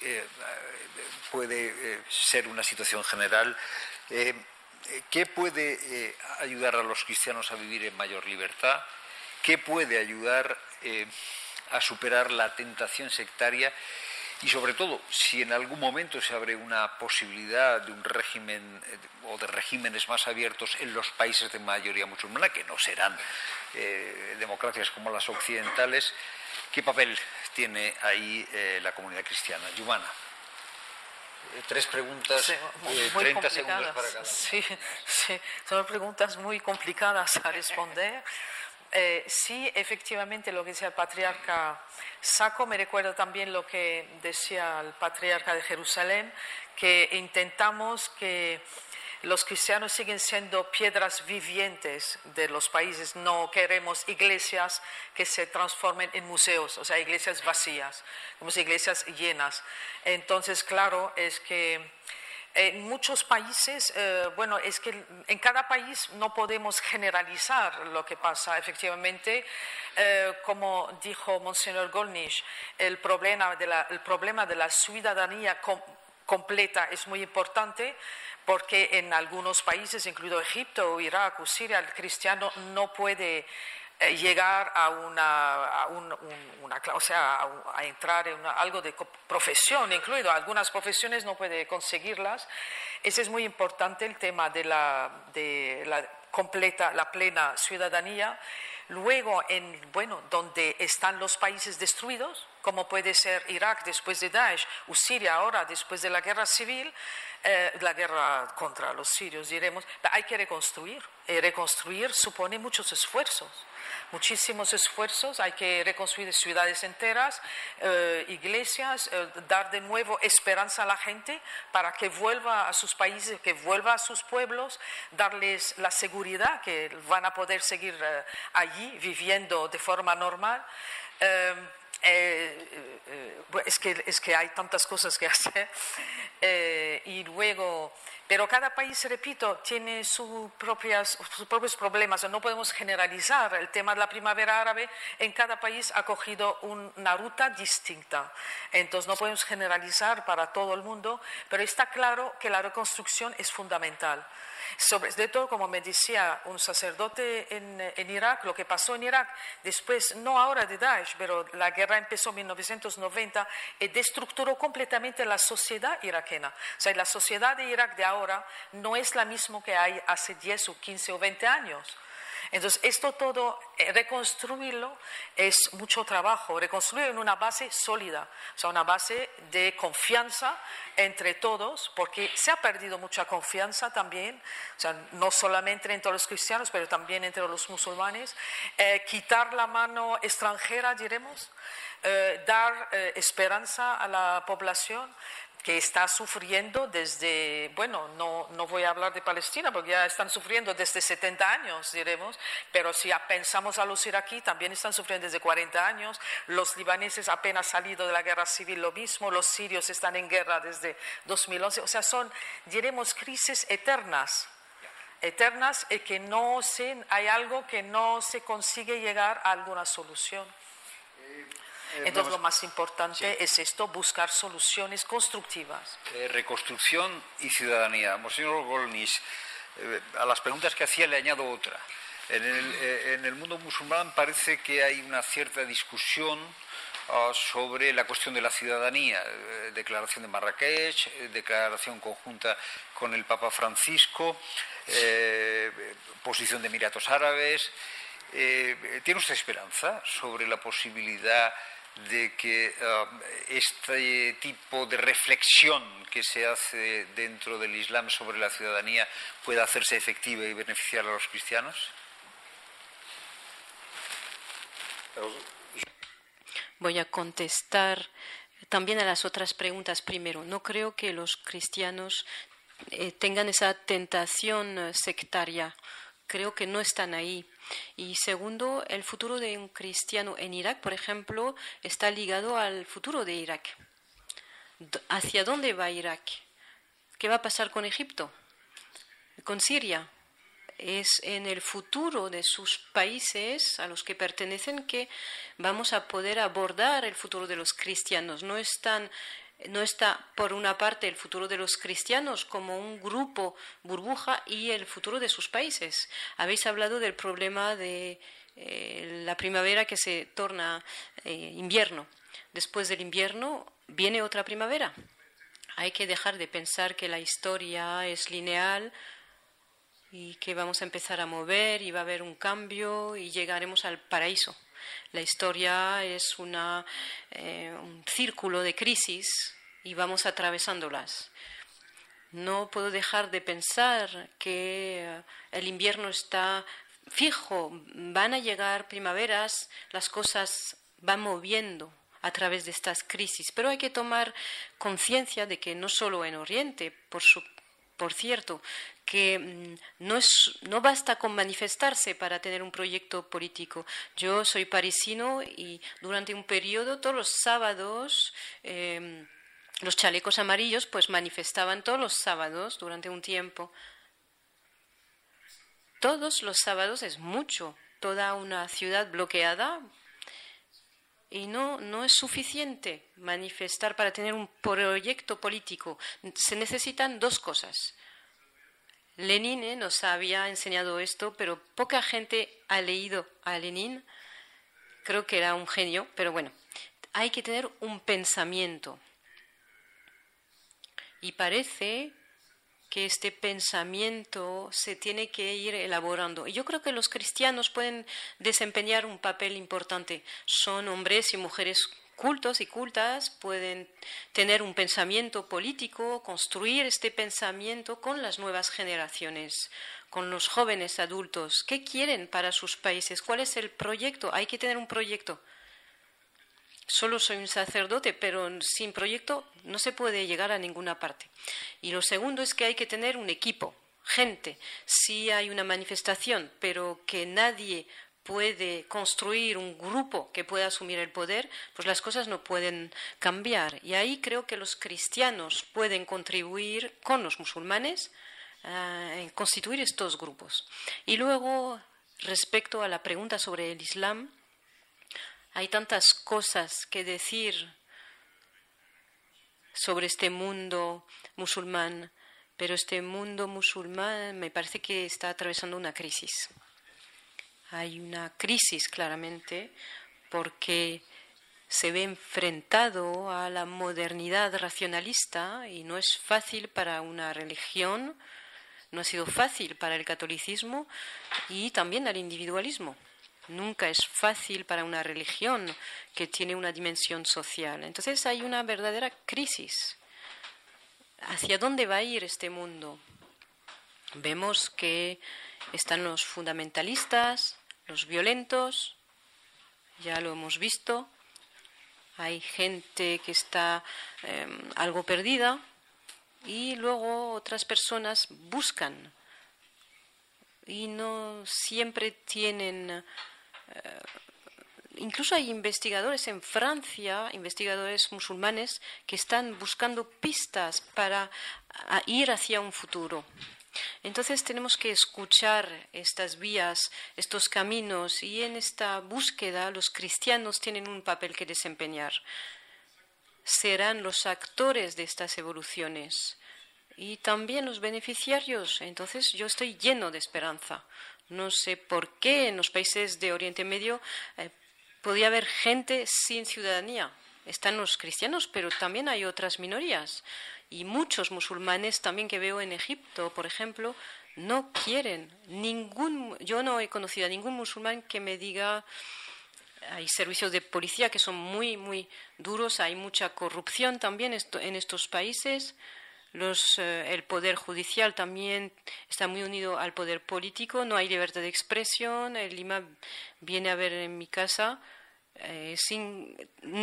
puede ser una situación general, ¿qué puede ayudar a los cristianos a vivir en mayor libertad? ¿Qué puede ayudar eh, a superar la tentación sectaria? Y sobre todo, si en algún momento se abre una posibilidad de un régimen eh, o de regímenes más abiertos en los países de mayoría musulmana, que no serán eh, democracias como las occidentales, ¿qué papel tiene ahí la comunidad cristiana? Yumana. Tres preguntas, sí, muy 30 segundos para cada. Sí, sí, son preguntas muy complicadas a responder. Eh, sí, efectivamente, lo que decía el patriarca Saco me recuerda también lo que decía el patriarca de Jerusalén, que intentamos que los cristianos siguen siendo piedras vivientes de los países. No queremos iglesias que se transformen en museos, o sea, iglesias vacías, como iglesias llenas. Entonces, claro, es que en muchos países, eh, bueno, es que en cada país no podemos generalizar lo que pasa. Efectivamente, eh, como dijo Monseñor Golnisch, el problema de la, problema de la ciudadanía completa es muy importante porque en algunos países, incluido Egipto, Irak o Siria, el cristiano no puede eh, llegar a una, una o sea, a, entrar en algo de profesión incluido. Algunas profesiones no puede conseguirlas. Ese es muy importante el tema de la, de la completa, la plena ciudadanía. Luego, en, bueno, donde están los países destruidos, como puede ser Irak después de Daesh o Siria ahora después de la guerra civil, eh, la guerra contra los sirios, diremos, hay que reconstruir. Y reconstruir supone muchos esfuerzos muchísimos esfuerzos, hay que reconstruir ciudades enteras, eh, iglesias, eh, dar de nuevo esperanza a la gente para que vuelva a sus países, que vuelva a sus pueblos, darles la seguridad que van a poder seguir eh, allí viviendo de forma normal. Es, que, es que hay tantas cosas que hacer. y luego Pero cada país, repito, tiene sus, propias, sus propios problemas. No podemos generalizar. El tema de la primavera árabe en cada país ha cogido una ruta distinta. Entonces no podemos generalizar para todo el mundo, pero está claro que la reconstrucción es fundamental. Sobre todo, como me decía un sacerdote en, en, Irak, lo que pasó en Irak después, no ahora de Daesh, pero la guerra empezó en 1990 y destructuró completamente la sociedad iraquena. O sea, la sociedad de Irak de ahora no es la misma que hay hace 10 o 15 o 20 años. Entonces, esto todo, eh, reconstruirlo es mucho trabajo, reconstruirlo en una base sólida, o sea, una base de confianza entre todos, porque se ha perdido mucha confianza también, o sea, no solamente entre los cristianos, pero también entre los musulmanes, eh, quitar la mano extranjera, diremos, eh, dar esperanza a la población, que está sufriendo desde, bueno, no, no, voy a hablar de Palestina porque ya están sufriendo desde 70 años, diremos, pero si pensamos a los iraquíes, también están sufriendo desde 40 años, los libaneses apenas salido de la guerra civil lo mismo, los sirios están en guerra desde 2011, o sea, son, diremos, crisis eternas eternas y que no se, hay algo que no se consigue llegar a alguna solución. Eh, Entonces, lo más importante es esto, buscar soluciones constructivas. Eh, reconstrucción y ciudadanía. Monseñor Golnis, eh, a las preguntas que hacía le añado otra. En el, en el mundo musulmán parece que hay una cierta discusión ah, sobre la cuestión de la ciudadanía. declaración de Marrakech, declaración conjunta con el Papa Francisco, posición de Emiratos Árabes. ¿Tiene usted esperanza sobre la posibilidad de que um, este tipo de reflexión que se hace dentro del Islam sobre la ciudadanía pueda hacerse efectiva y beneficiar a los cristianos? Voy a contestar también a las otras preguntas primero. No creo que los cristianos eh, tengan esa tentación eh, sectaria. Creo que no están ahí. Y segundo, el futuro de un cristiano en Irak, por ejemplo, está ligado al futuro de Irak. ¿Hacia dónde va Irak? ¿Qué va a pasar con Egipto? ¿Con Siria? Es en el futuro de sus países a los que pertenecen que vamos a poder abordar el futuro de los cristianos. No están no está, por una parte, el futuro de los cristianos como un grupo burbuja y el futuro de sus países. Habéis hablado del problema de eh, la primavera que se torna eh, invierno. Después del invierno viene otra primavera. Hay que dejar de pensar que la historia es lineal y que vamos a empezar a mover y va a haber un cambio y llegaremos al paraíso. La historia es eh, un círculo de crisis y vamos atravesándolas. No puedo dejar de pensar que el invierno está fijo, van a llegar primaveras, las cosas van moviendo a través de estas crisis, pero hay que tomar conciencia de que no solo en Oriente, por, por cierto, que mm, no, es, no basta con manifestarse para tener un proyecto político. Yo soy parisino y durante un periodo, todos los sábados, em, los chalecos amarillos pues manifestaban todos los sábados durante un tiempo. Todos los sábados es mucho, toda una ciudad bloqueada y no, no es suficiente manifestar para tener un proyecto político. Se necesitan dos cosas. Lenin nos había enseñado esto, pero poca gente ha leído a Lenin. Creo que era un genio, pero bueno, hay que tener un pensamiento. Y parece que este pensamiento se tiene que ir elaborando. Y yo creo que los cristianos pueden desempeñar un papel importante. Son hombres y mujeres cultos y cultas, pueden tener un pensamiento político, construir este pensamiento con las nuevas generaciones, con los jóvenes adultos. ¿Qué quieren para sus países? ¿Cuál es el proyecto? Hay que tener un proyecto solo soy un sacerdote, pero sin proyecto no se puede llegar a ninguna parte. Y lo segundo es que hay que tener un equipo, gente. Si hay una manifestación, pero que nadie puede construir un grupo que pueda asumir el poder, pues las cosas no pueden cambiar. Y ahí creo que los cristianos pueden contribuir con los musulmanes a en constituir estos grupos. Y luego, respecto a la pregunta sobre el Islam, hay tantas cosas que decir sobre este mundo musulmán, pero este mundo musulmán me parece que está atravesando una crisis. Hay una crisis claramente porque se ve enfrentado a la modernidad racionalista y no es fácil para una religión, no ha sido fácil para el catolicismo y también al individualismo. Nunca es fácil para una religión que tiene una dimensión social. Entonces hay una verdadera crisis. ¿Hacia dónde va a ir este mundo? Vemos que están los fundamentalistas, los violentos, ya lo hemos visto. Hay gente que está eh, algo perdida y luego otras personas buscan y no siempre tienen incluso hay investigadores en Francia, investigadores musulmanes, que están buscando pistas para ir hacia un futuro. Entonces tenemos que escuchar estas vías, estos caminos, y en esta búsqueda los cristianos tienen un papel que desempeñar. Serán los actores de estas evoluciones y también los beneficiarios. Entonces yo estoy lleno de esperanza. No sé por qué en los países de Oriente Medio eh, podía haber gente sin ciudadanía. Están los cristianos, pero también hay otras minorías. Y muchos musulmanes también que veo en Egipto, por ejemplo, no quieren ningún. Yo no he conocido a ningún musulmán que me diga. Hay servicios de policía que son muy, muy duros, hay mucha corrupción también en estos países. Eh, el poder judicial también está muy unido al poder político, no hay libertad de expresión. El Lima viene a ver en mi casa. Eh, sin,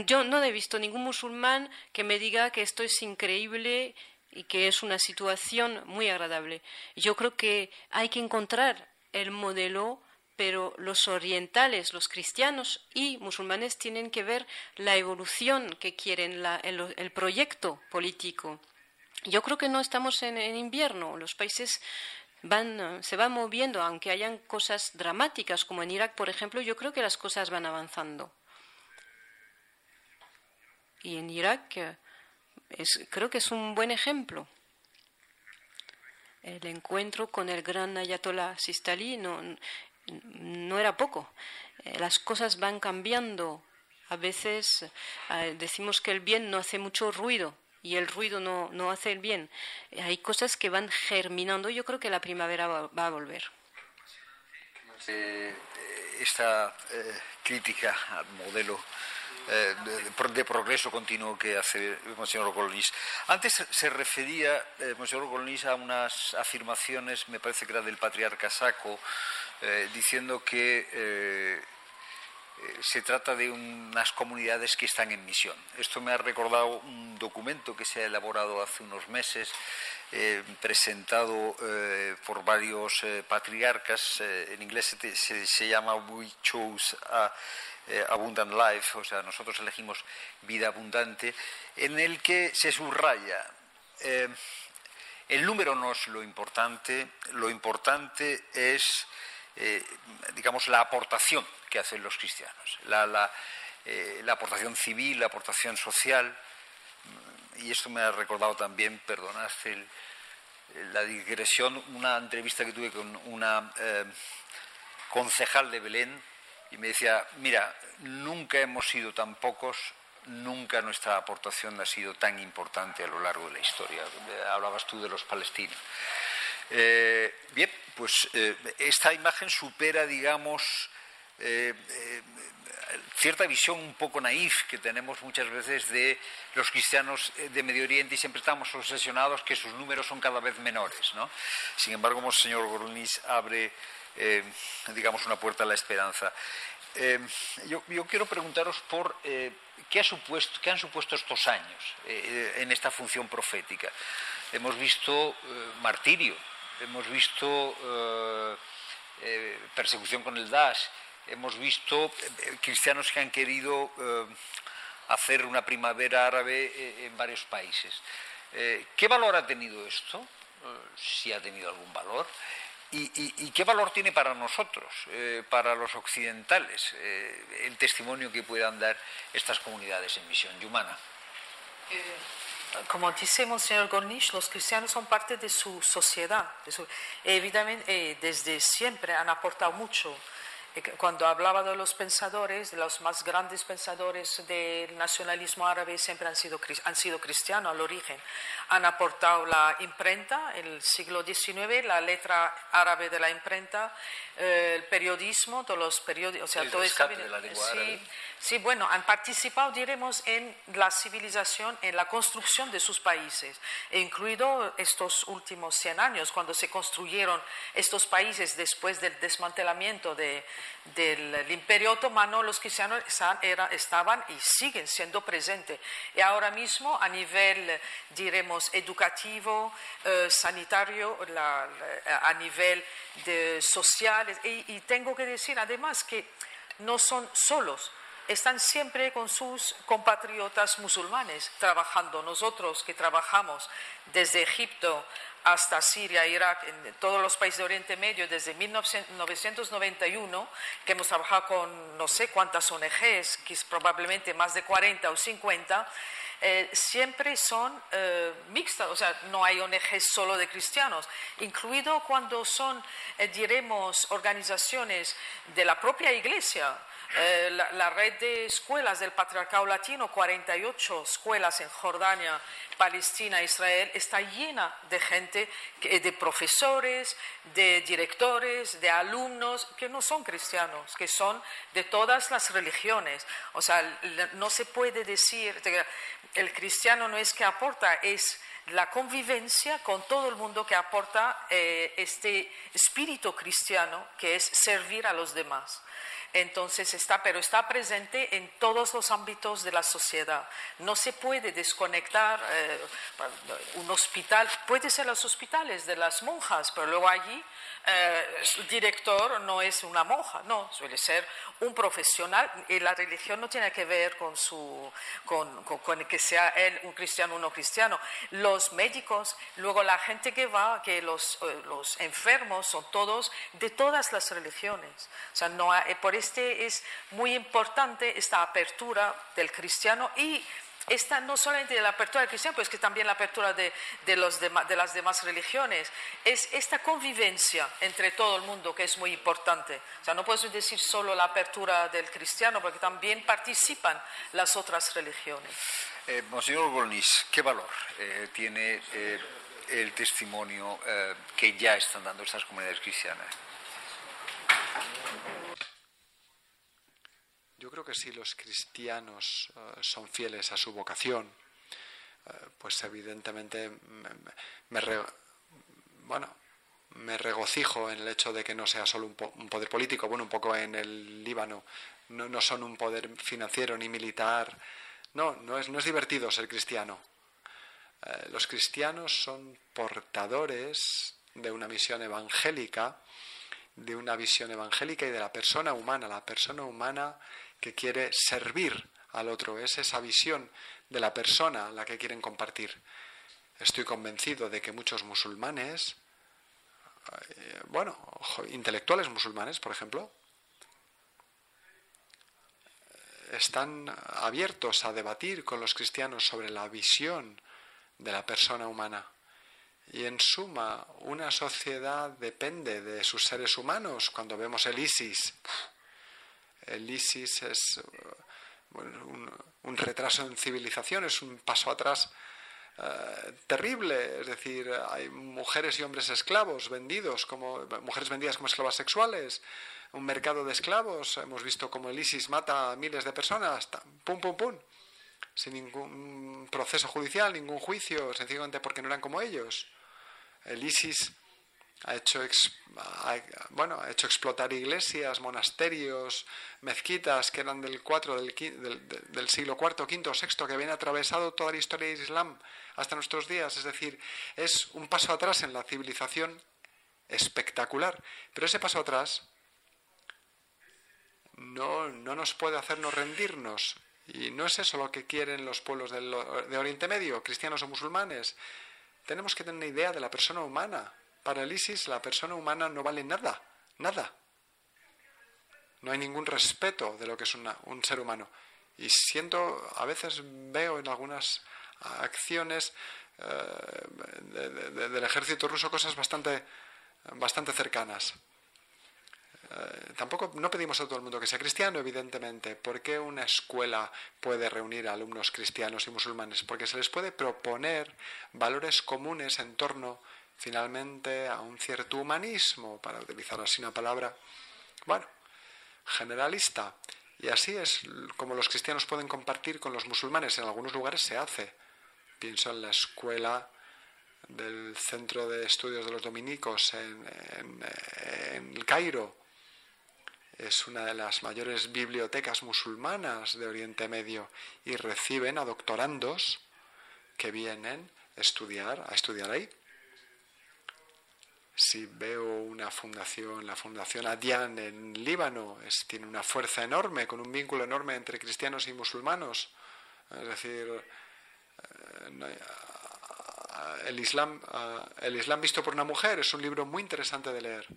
yo no he visto ningún musulmán que me diga que esto es increíble y que es una situación muy agradable. Yo creo que hay que encontrar el modelo, pero los orientales, los cristianos y musulmanes tienen que ver la evolución que quieren, el proyecto político. Yo creo que no estamos en, invierno. Los países van, se van moviendo, aunque hayan cosas dramáticas, como en Irak, por ejemplo, yo creo que las cosas van avanzando. Y en Irak eh, creo que es un buen ejemplo. El encuentro con el gran Ayatollah Sistali no, no era poco. Eh, las cosas van cambiando. A veces eh, decimos que el bien no hace mucho ruido, y el ruido no, no hace el bien. Hay cosas que van germinando. Yo creo que la primavera va, a volver. Eh, esta eh, crítica al modelo eh, de, progreso continuo que hace Monseñor Colnis. Antes se refería Monseñor Colnis a unas afirmaciones, me parece que era del patriarca Saco, diciendo que eh, se trata de unas comunidades que están en misión. Esto me ha recordado un documento que se ha elaborado hace unos meses, eh, presentado eh, por varios patriarcas. en inglés se, llama We Chose a Abundant Life, o sea, nosotros elegimos vida abundante, en el que se subraya. el número no es lo importante, lo importante es eh, digamos, la aportación que hacen los cristianos, eh, la, aportación civil, la aportación social. Y esto me ha recordado también, perdonaste la digresión, una entrevista que tuve con una eh, concejal de Belén y me decía, mira, nunca hemos sido tan pocos, nunca nuestra aportación ha sido tan importante a lo largo de la historia. Hablabas tú de los palestinos. Eh, bien, pues eh, esta imagen supera, digamos, eh, cierta visión un poco naif que tenemos muchas veces de los cristianos de Medio Oriente y siempre estamos obsesionados que sus números son cada vez menores. ¿no? Sin embargo, el señor Gorunis abre, digamos, una puerta a la esperanza. Yo, yo, quiero preguntaros por ¿qué, ha supuesto, qué han supuesto estos años en esta función profética. Hemos visto martirio, hemos visto eh, eh, persecución con el Daesh, hemos visto eh, cristianos que han querido hacer una primavera árabe en varios países. ¿Qué valor ha tenido esto? Si ha tenido algún valor. ¿Y, qué valor tiene para nosotros, para los occidentales, el testimonio que puedan dar estas comunidades en misión yumana? Como dice Monseñor Gornish, los cristianos son parte de su sociedad. evidentemente, eh, desde siempre han aportado mucho cuando hablaba de los pensadores, de los más grandes pensadores del nacionalismo árabe, siempre han sido, han sido cristianos al origen. Han aportado la imprenta, en el siglo XIX, la letra árabe de la imprenta, eh, el periodismo, todos los periódicos, o sea, todo eso. sí, sí, bueno, han participado, diremos, en la civilización, en la construcción de sus países, e incluido estos últimos 100 años, cuando se construyeron estos países después del desmantelamiento de, del Imperio Otomano, los cristianos estaban y siguen siendo presentes. Y ahora mismo, a nivel, diremos, educativo, eh, sanitario, a nivel de social, y tengo que decir además que no son solos están siempre con sus compatriotas musulmanes trabajando. Nosotros que trabajamos desde Egipto hasta Siria, Irak, en todos los países de Oriente Medio desde 1991, que hemos trabajado con no sé cuántas ONGs, que es probablemente más de 40 o 50, eh, siempre son eh, mixtas, o sea, no hay ONGs solo de cristianos, incluido cuando son, eh, diremos, organizaciones de la propia iglesia. La, la, red de escuelas del Patriarcado Latino, 48 escuelas en Jordania, Palestina, Israel, está llena de gente, de profesores, de directores, de alumnos que no son cristianos, que son de todas las religiones. O sea, no se puede decir, el cristiano no es que aporta, es la convivencia con todo el mundo que aporta eh, este espíritu cristiano que es servir a los demás. Entonces está, pero está presente en todos los ámbitos de la sociedad. No se puede desconectar eh, un hospital, puede ser los hospitales de las monjas, pero luego allí eh, el director no es una monja, no, suele ser un profesional y la religión no tiene que ver con, su, con, que sea él un cristiano o no cristiano. Los médicos, luego la gente que va, que los, eh, los enfermos son todos de todas las religiones. O sea, no por este es muy importante esta apertura del cristiano y esta no solamente de la apertura del cristiano, pues que también la apertura de, de las demás religiones, es esta convivencia entre todo el mundo que es muy importante. O sea, no puedo decir solo la apertura del cristiano, porque también participan las otras religiones. Eh, Monseñor ¿qué valor eh, tiene eh, el testimonio que ya están dando estas comunidades cristianas? Yo creo que si los cristianos eh, son fieles a su vocación, eh, pues evidentemente me, bueno, me regocijo en el hecho de que no sea solo un, poder político, bueno, un poco en el Líbano, no, son un poder financiero ni militar. No, no es, no es divertido ser cristiano. Eh, los cristianos son portadores de una misión evangélica, de una visión evangélica y de la persona humana. La persona humana que quiere servir al otro, es esa visión de la persona la que quieren compartir. Estoy convencido de que muchos musulmanes, eh, bueno, intelectuales musulmanes, por ejemplo, están abiertos a debatir con los cristianos sobre la visión de la persona humana. Y en suma, una sociedad depende de sus seres humanos. Cuando vemos el ISIS, el ISIS es un, retraso en civilización, es un paso atrás eh, terrible. Es decir, hay mujeres y hombres esclavos vendidos, como mujeres vendidas como esclavas sexuales, un mercado de esclavos. Hemos visto cómo el ISIS mata a miles de personas, pum, pum, pum, sin ningún proceso judicial, ningún juicio, sencillamente porque no eran como ellos. El ISIS ha hecho, bueno, ha hecho explotar iglesias, monasterios, mezquitas que eran del, 4, del, del, siglo IV, V, VI, que habían atravesado toda la historia del Islam hasta nuestros días. Es decir, es un paso atrás en la civilización espectacular. Pero ese paso atrás no, no nos puede hacernos rendirnos. Y no es eso lo que quieren los pueblos del, de Oriente Medio, cristianos o musulmanes. Tenemos que tener una idea de la persona humana. Para el ISIS la persona humana no vale nada, nada. No hay ningún respeto de lo que es un ser humano. Y siento, a veces veo en algunas acciones eh, del ejército ruso cosas bastante, bastante cercanas. Eh, tampoco no pedimos a todo el mundo que sea cristiano, evidentemente. ¿Por qué una escuela puede reunir a alumnos cristianos y musulmanes? Porque se les puede proponer valores comunes en torno, finalmente, a un cierto humanismo, para utilizar así una palabra, bueno, generalista. Y así es como los cristianos pueden compartir con los musulmanes. En algunos lugares se hace. Pienso en la escuela del Centro de Estudios de los Dominicos en, en el Cairo es una de las mayores bibliotecas musulmanas de Oriente Medio y reciben a doctorandos que vienen a estudiar, a estudiar ahí. Si veo una fundación, la Fundación Adian en Líbano, es, tiene una fuerza enorme, con un vínculo enorme entre cristianos y musulmanos. Es decir, eh, el Islam, eh, el Islam visto por una mujer es un libro muy interesante de leer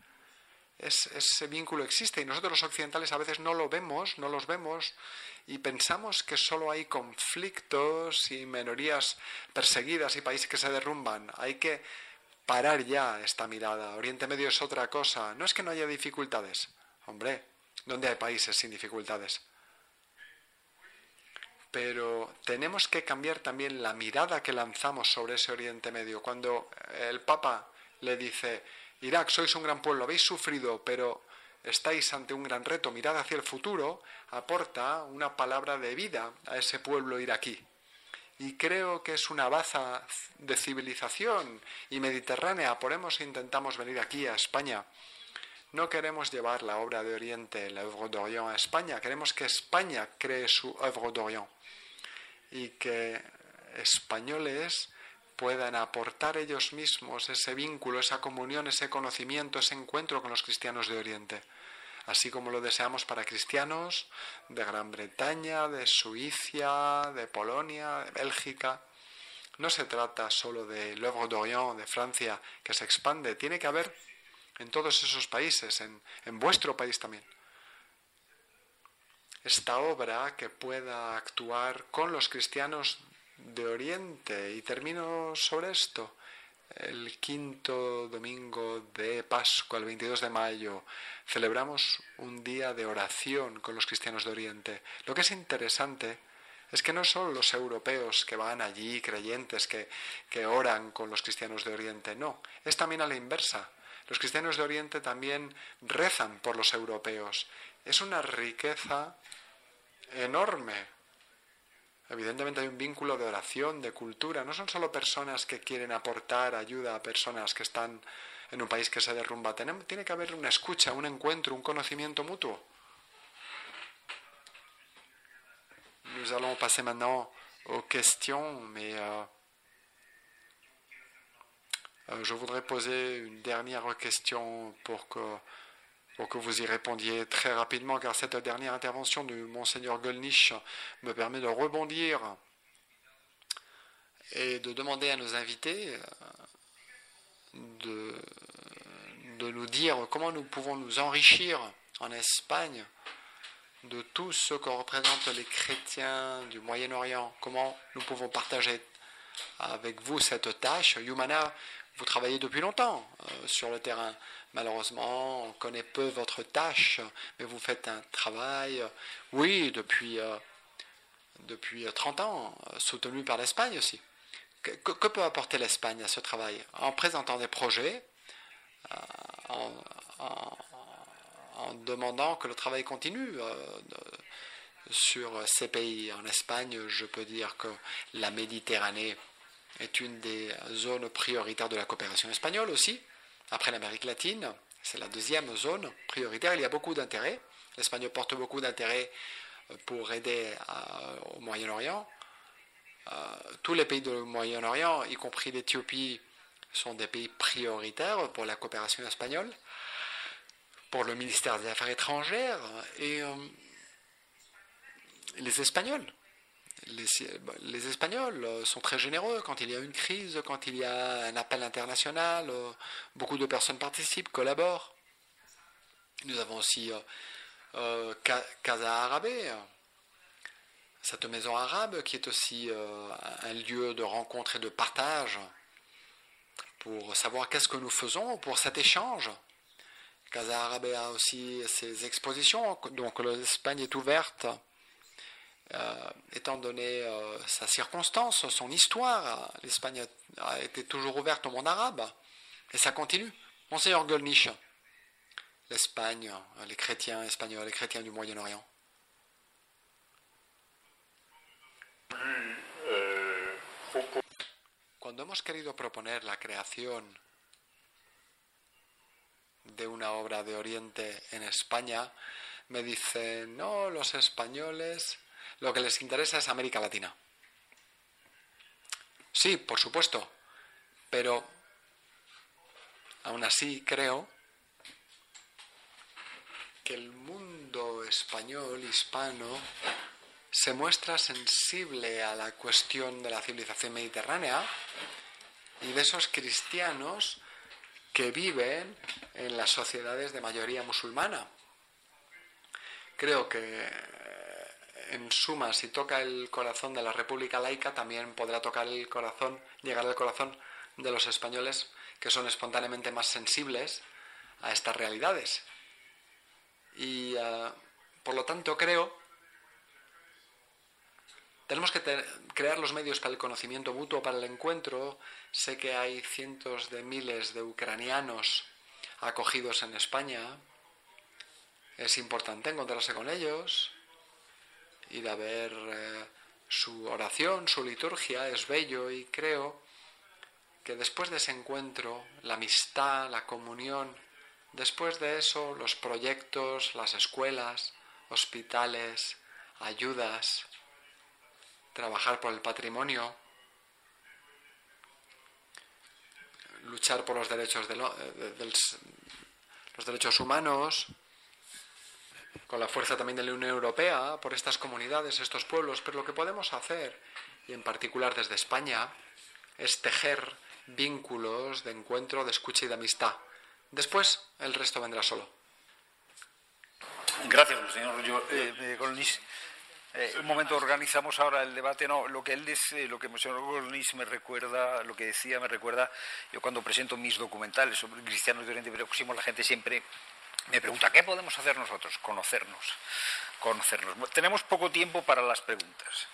ese vínculo existe y nosotros los occidentales a veces no lo vemos, no los vemos y pensamos que solo hay conflictos y minorías perseguidas y países que se derrumban. Hay que parar ya esta mirada. Oriente Medio es otra cosa. No es que no haya dificultades. Hombre, ¿dónde hay países sin dificultades? Pero tenemos que cambiar también la mirada que lanzamos sobre ese Oriente Medio. Cuando el Papa le dice, Irak, sois un gran pueblo, habéis sufrido, pero estáis ante un gran reto, mirad hacia el futuro, aporta una palabra de vida a ese pueblo iraquí. Y creo que es una baza de civilización y mediterránea. Por eso intentamos venir aquí a España. No queremos llevar la obra de Oriente, la œuvre d'Orient, a España. Queremos que España cree su œuvre d'Orient. Y que españoles puedan aportar ellos mismos ese vínculo, esa comunión, ese conocimiento, ese encuentro con los cristianos de Oriente, así como lo deseamos para cristianos de Gran Bretaña, de Suiza, de Polonia, de Bélgica. No se trata solo de l'œuvre d'Orient, de Francia, que se expande, tiene que haber en todos esos países, en, en vuestro país también esta obra que pueda actuar con los cristianos de Oriente. Y termino sobre esto. El quinto domingo de Pascua, el 22 de mayo, celebramos un día de oración con los cristianos de Oriente. Lo que es interesante es que no son los europeos que van allí, creyentes, que, que oran con los cristianos de Oriente, no, es también a la inversa. Los cristianos de Oriente también rezan por los europeos. Es una riqueza enorme Evidentemente hay un vínculo de oración, de cultura. No son solo personas que quieren aportar ayuda a personas que están en un país que se derrumba. Tiene que haber una escucha, un encuentro, un conocimiento mutuo. Nous allons passer maintenant aux questions, mais euh, euh, je voudrais poser une dernière question pour que pour que vous y répondiez très rapidement, car cette dernière intervention de Monseigneur Golnisch me permet de rebondir et de demander à nos invités euh, de, nous dire comment nous pouvons nous enrichir en Espagne de tout ce que représentent les chrétiens du Moyen-Orient, comment nous pouvons partager avec vous cette tâche. Yumana, vous travaillez depuis longtemps euh, sur le terrain. Malheureusement, on connaît peu votre tâche, mais vous faites un travail, oui, depuis, euh, depuis 30 ans, euh, soutenu par l'Espagne aussi. Que, peut apporter l'Espagne à ce travail? En présentant des projets, euh, en, demandant que le travail continue sur ces pays. En Espagne, je peux dire que la Méditerranée est une des zones prioritaires de la coopération espagnole aussi. Après l'Amérique latine, c'est la deuxième zone prioritaire. Il y a beaucoup d'intérêt. L'Espagne porte beaucoup d'intérêt euh, pour aider euh, au Moyen-Orient. Euh, tous les pays du Moyen-Orient, y compris l'Éthiopie, sont des pays prioritaires pour la coopération espagnole. pour le ministère des Affaires étrangères et les Espagnols. Les, les, Espagnols sont très généreux quand il y a une crise, quand il y a un appel international. euh, beaucoup de personnes participent, collaborent. Nous avons aussi euh, euh, Ca- Casa Arabe, cette maison arabe qui est aussi euh, un lieu de rencontre et de partage pour savoir qu'est-ce que nous faisons pour cet échange. Casa Arabe a aussi ses expositions, donc l'Espagne est ouverte, euh, étant donné euh, sa circonstance, son histoire. L'Espagne a, été toujours ouverte au monde arabe et ça continue. Monseigneur Golnisch, l'Espagne, les chrétiens espagnols, les chrétiens du Moyen-Orient. Cuando hemos querido proponer la creación de una obra de Oriente en España, me dicen, no, los españoles, lo que les interesa es América Latina. Sí, por supuesto, pero aún así creo que el mundo español, hispano, se muestra sensible a la cuestión de la civilización mediterránea y de esos cristianos que viven en las sociedades de mayoría musulmana. Creo que en suma, si toca el corazón de la República Laica, también podrá tocar el corazón, llegar al corazón de los españoles que son espontáneamente más sensibles a estas realidades. Y uh, por lo tanto creo tenemos que crear los medios para el conocimiento mutuo, para el encuentro. Sé que hay cientos de miles de ucranianos acogidos en España. Es importante encontrarse con ellos, ir a ver eh, su oración, su liturgia, es bello y creo que después de ese encuentro, la amistad, la comunión, después de eso, los proyectos, las escuelas, hospitales, ayudas, trabajar por el patrimonio, luchar por los derechos, de, lo, de, de los derechos humanos, con la fuerza también de la Unión Europea, por estas comunidades, estos pueblos, pero lo que podemos hacer, y en particular desde España, es tejer vínculos de encuentro, de escucha y de amistad. Después el resto vendrá solo. Gracias, señor eh. Eh, un momento organizamos ahora el debate. No, lo que él dice, lo que el señor Golnisch me recuerda, lo que decía me recuerda, yo cuando presento mis documentales sobre cristianos de Oriente Próximo, la gente siempre me pregunta, ¿qué podemos hacer nosotros? Conocernos, conocernos. Tenemos poco tiempo para las preguntas.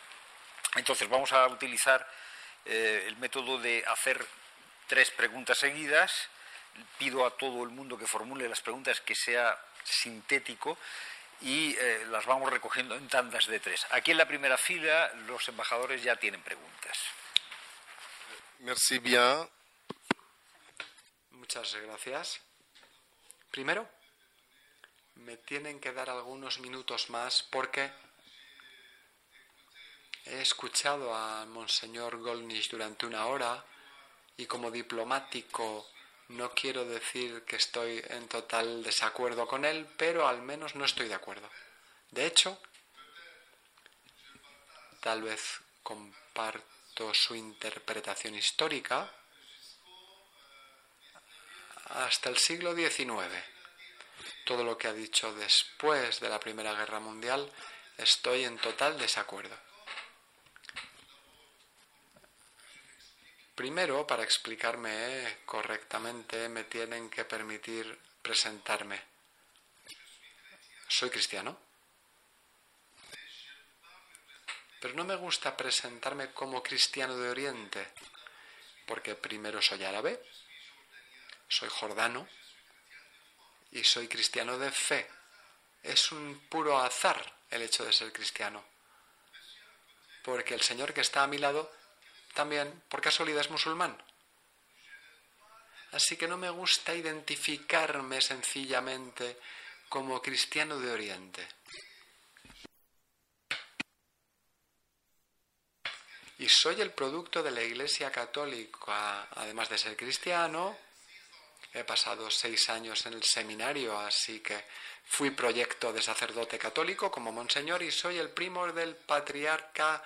Entonces vamos a utilizar eh, el método de hacer tres preguntas seguidas. Pido a todo el mundo que formule las preguntas que sea sintético y eh, las vamos recogiendo en tandas de tres. Aquí en la primera fila los embajadores ya tienen preguntas. Merci bien. Muchas gracias. Primero, me tienen que dar algunos minutos más porque he escuchado a Monseñor Golnisch durante una hora y como diplomático no quiero decir que estoy en total desacuerdo con él, pero al menos no estoy de acuerdo. De hecho, tal vez comparto su interpretación histórica hasta el siglo XIX. Todo lo que ha dicho después de la Primera Guerra Mundial estoy en total desacuerdo. Primero, para explicarme correctamente, me tienen que permitir presentarme. Soy cristiano. Pero no me gusta presentarme como cristiano de Oriente, porque primero soy árabe, soy jordano y soy cristiano de fe. Es un puro azar el hecho de ser cristiano, porque el Señor que está a mi lado también, por casualidad, es musulmán. Así que no me gusta identificarme sencillamente como cristiano de Oriente. Y soy el producto de la Iglesia Católica, además de ser cristiano, he pasado seis años en el seminario, así que fui proyecto de sacerdote católico como monseñor y soy el primo del patriarca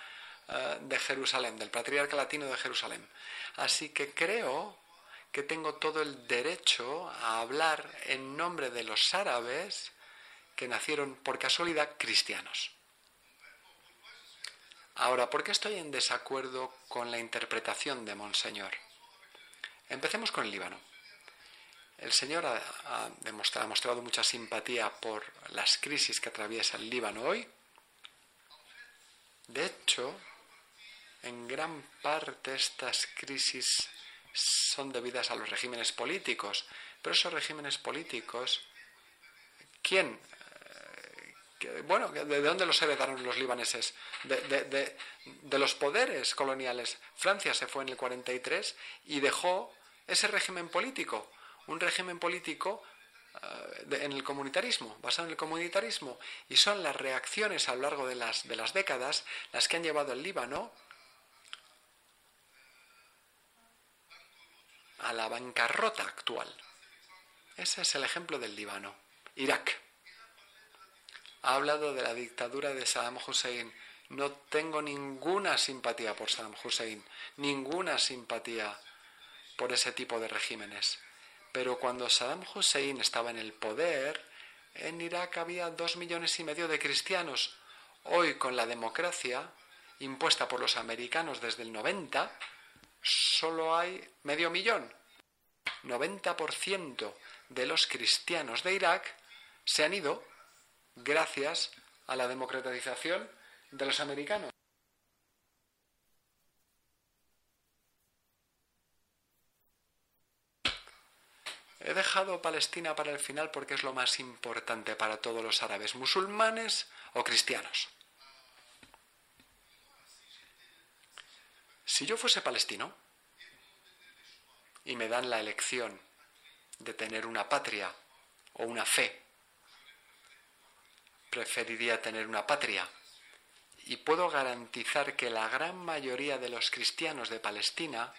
eh, de Jerusalén, del patriarca latino de Jerusalén. Así que creo que tengo todo el derecho a hablar en nombre de los árabes que nacieron por casualidad cristianos. Ahora, ¿por qué estoy en desacuerdo con la interpretación de Monseñor? Empecemos con el Líbano. El Señor ha, demostrado, ha mostrado mucha simpatía por las crisis que atraviesa el Líbano hoy. De hecho, en gran parte estas crisis son debidas a los regímenes políticos, pero esos regímenes políticos, ¿quién? Eh, bueno, ¿de dónde los heredaron los libaneses? De, de, los poderes coloniales. Francia se fue en el 43 y dejó ese régimen político, un régimen político eh, en el comunitarismo, basado en el comunitarismo, y son las reacciones a lo largo de las, de las décadas las que han llevado al Líbano a la bancarrota actual. Ese es el ejemplo del Líbano. Irak. Ha hablado de la dictadura de Saddam Hussein. No tengo ninguna simpatía por Saddam Hussein, ninguna simpatía por ese tipo de regímenes. Pero cuando Saddam Hussein estaba en el poder, en Irak había dos millones y medio de cristianos. Hoy, con la democracia impuesta por los americanos desde el 90, solo hay medio millón. 90% de los cristianos de Irak se han ido gracias a la democratización de los americanos. He dejado Palestina para el final porque es lo más importante para todos los árabes, musulmanes o cristianos. Si yo fuese palestino y me dan la elección de tener una patria o una fe, preferiría tener una patria. Y puedo garantizar que la gran mayoría de los cristianos de Palestina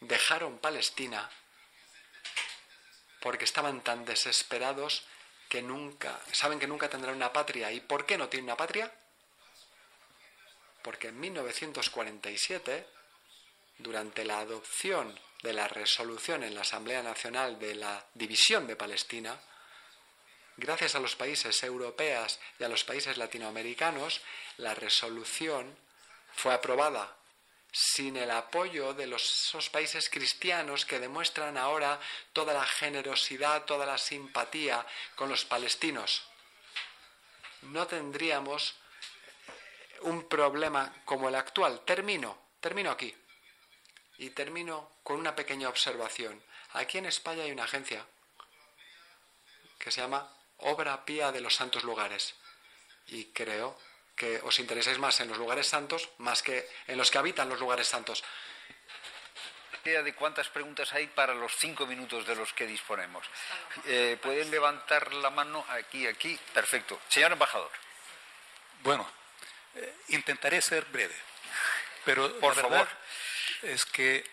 dejaron Palestina porque estaban tan desesperados que nunca, saben que nunca tendrán una patria. ¿Y por qué no tienen una patria? Porque en 1947 durante la adopción de la resolución en la Asamblea Nacional de la división de Palestina, gracias a los países europeos y a los países latinoamericanos, la resolución fue aprobada sin el apoyo de los, esos países cristianos que demuestran ahora toda la generosidad, toda la simpatía con los palestinos. No tendríamos un problema como el actual. Termino, termino aquí. Y termino con una pequeña observación. Aquí en España hay una agencia que se llama Obra Pía de los Santos Lugares. Y creo que os intereséis más en los lugares santos más que en los que habitan los lugares santos. Idea de cuántas preguntas hay para los cinco minutos de los que disponemos. Eh, Pueden levantar la mano aquí, aquí. Perfecto. Señor embajador. Bueno, eh, intentaré ser breve, pero por favor es que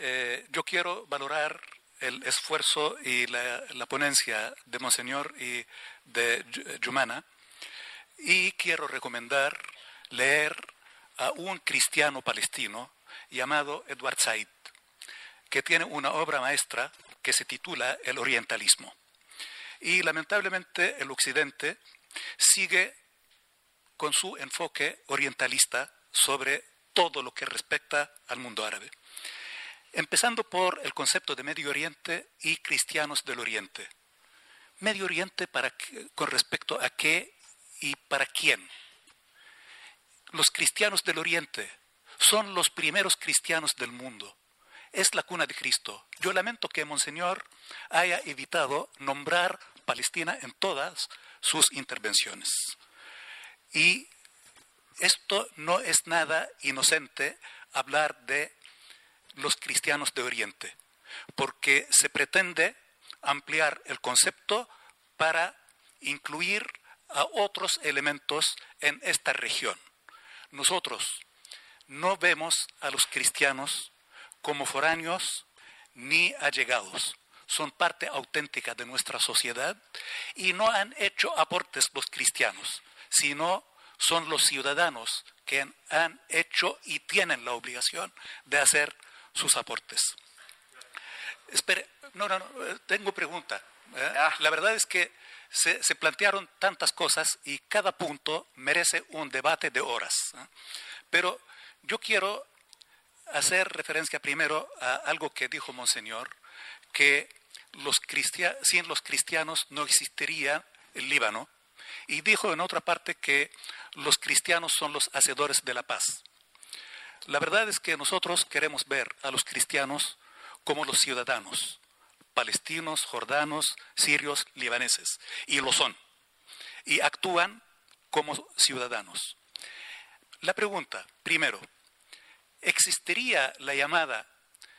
eh, yo quiero valorar el esfuerzo y la, ponencia de Monseñor y de Jumana y quiero recomendar leer a un cristiano palestino llamado Edward Said, que tiene una obra maestra que se titula El Orientalismo. Y lamentablemente el Occidente sigue con su enfoque orientalista sobre todo lo que respecta al mundo árabe. Empezando por el concepto de Medio Oriente y cristianos del Oriente. Medio Oriente para, con respecto a qué y para quién. Los cristianos del Oriente son los primeros cristianos del mundo. Es la cuna de Cristo. Yo lamento que Monseñor haya evitado nombrar Palestina en todas sus intervenciones. Y esto no es nada inocente hablar de los cristianos de Oriente, porque se pretende ampliar el concepto para incluir a otros elementos en esta región. Nosotros no vemos a los cristianos como foráneos ni allegados, son parte auténtica de nuestra sociedad y no han hecho aportes los cristianos, sino son los ciudadanos que han hecho y tienen la obligación de hacer sus aportes. Espere, no, no, no eh, tengo pregunta. ¿eh? Ah. La verdad es que se, plantearon tantas cosas y cada punto merece un debate de horas. ¿eh? Pero yo quiero hacer referencia primero a algo que dijo Monseñor, que los sin los cristianos no existiría el Líbano, y dijo en otra parte que los cristianos son los hacedores de la paz. La verdad es que nosotros queremos ver a los cristianos como los ciudadanos, palestinos, jordanos, sirios, libaneses, y lo son, y actúan como ciudadanos. La pregunta, primero, ¿existiría la llamada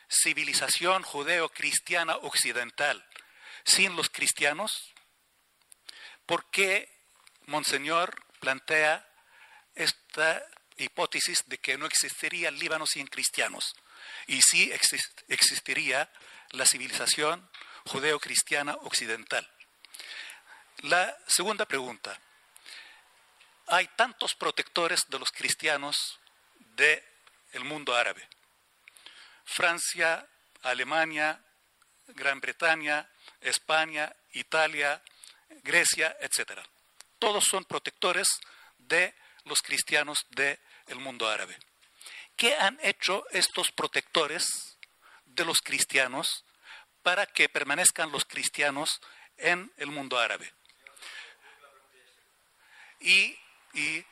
civilización judeo-cristiana occidental sin los cristianos? ¿Por qué Monseñor plantea esta hipótesis de que no existiría Líbano sin cristianos y sí existiría la civilización judeo-cristiana occidental. La segunda pregunta. Hay tantos protectores de los cristianos del mundo árabe. Francia, Alemania, Gran Bretaña, España, Italia, Grecia, etcétera todos son protectores de los cristianos del mundo árabe. ¿Qué han hecho estos protectores de los cristianos para que permanezcan los cristianos en el mundo árabe? ¿Y, y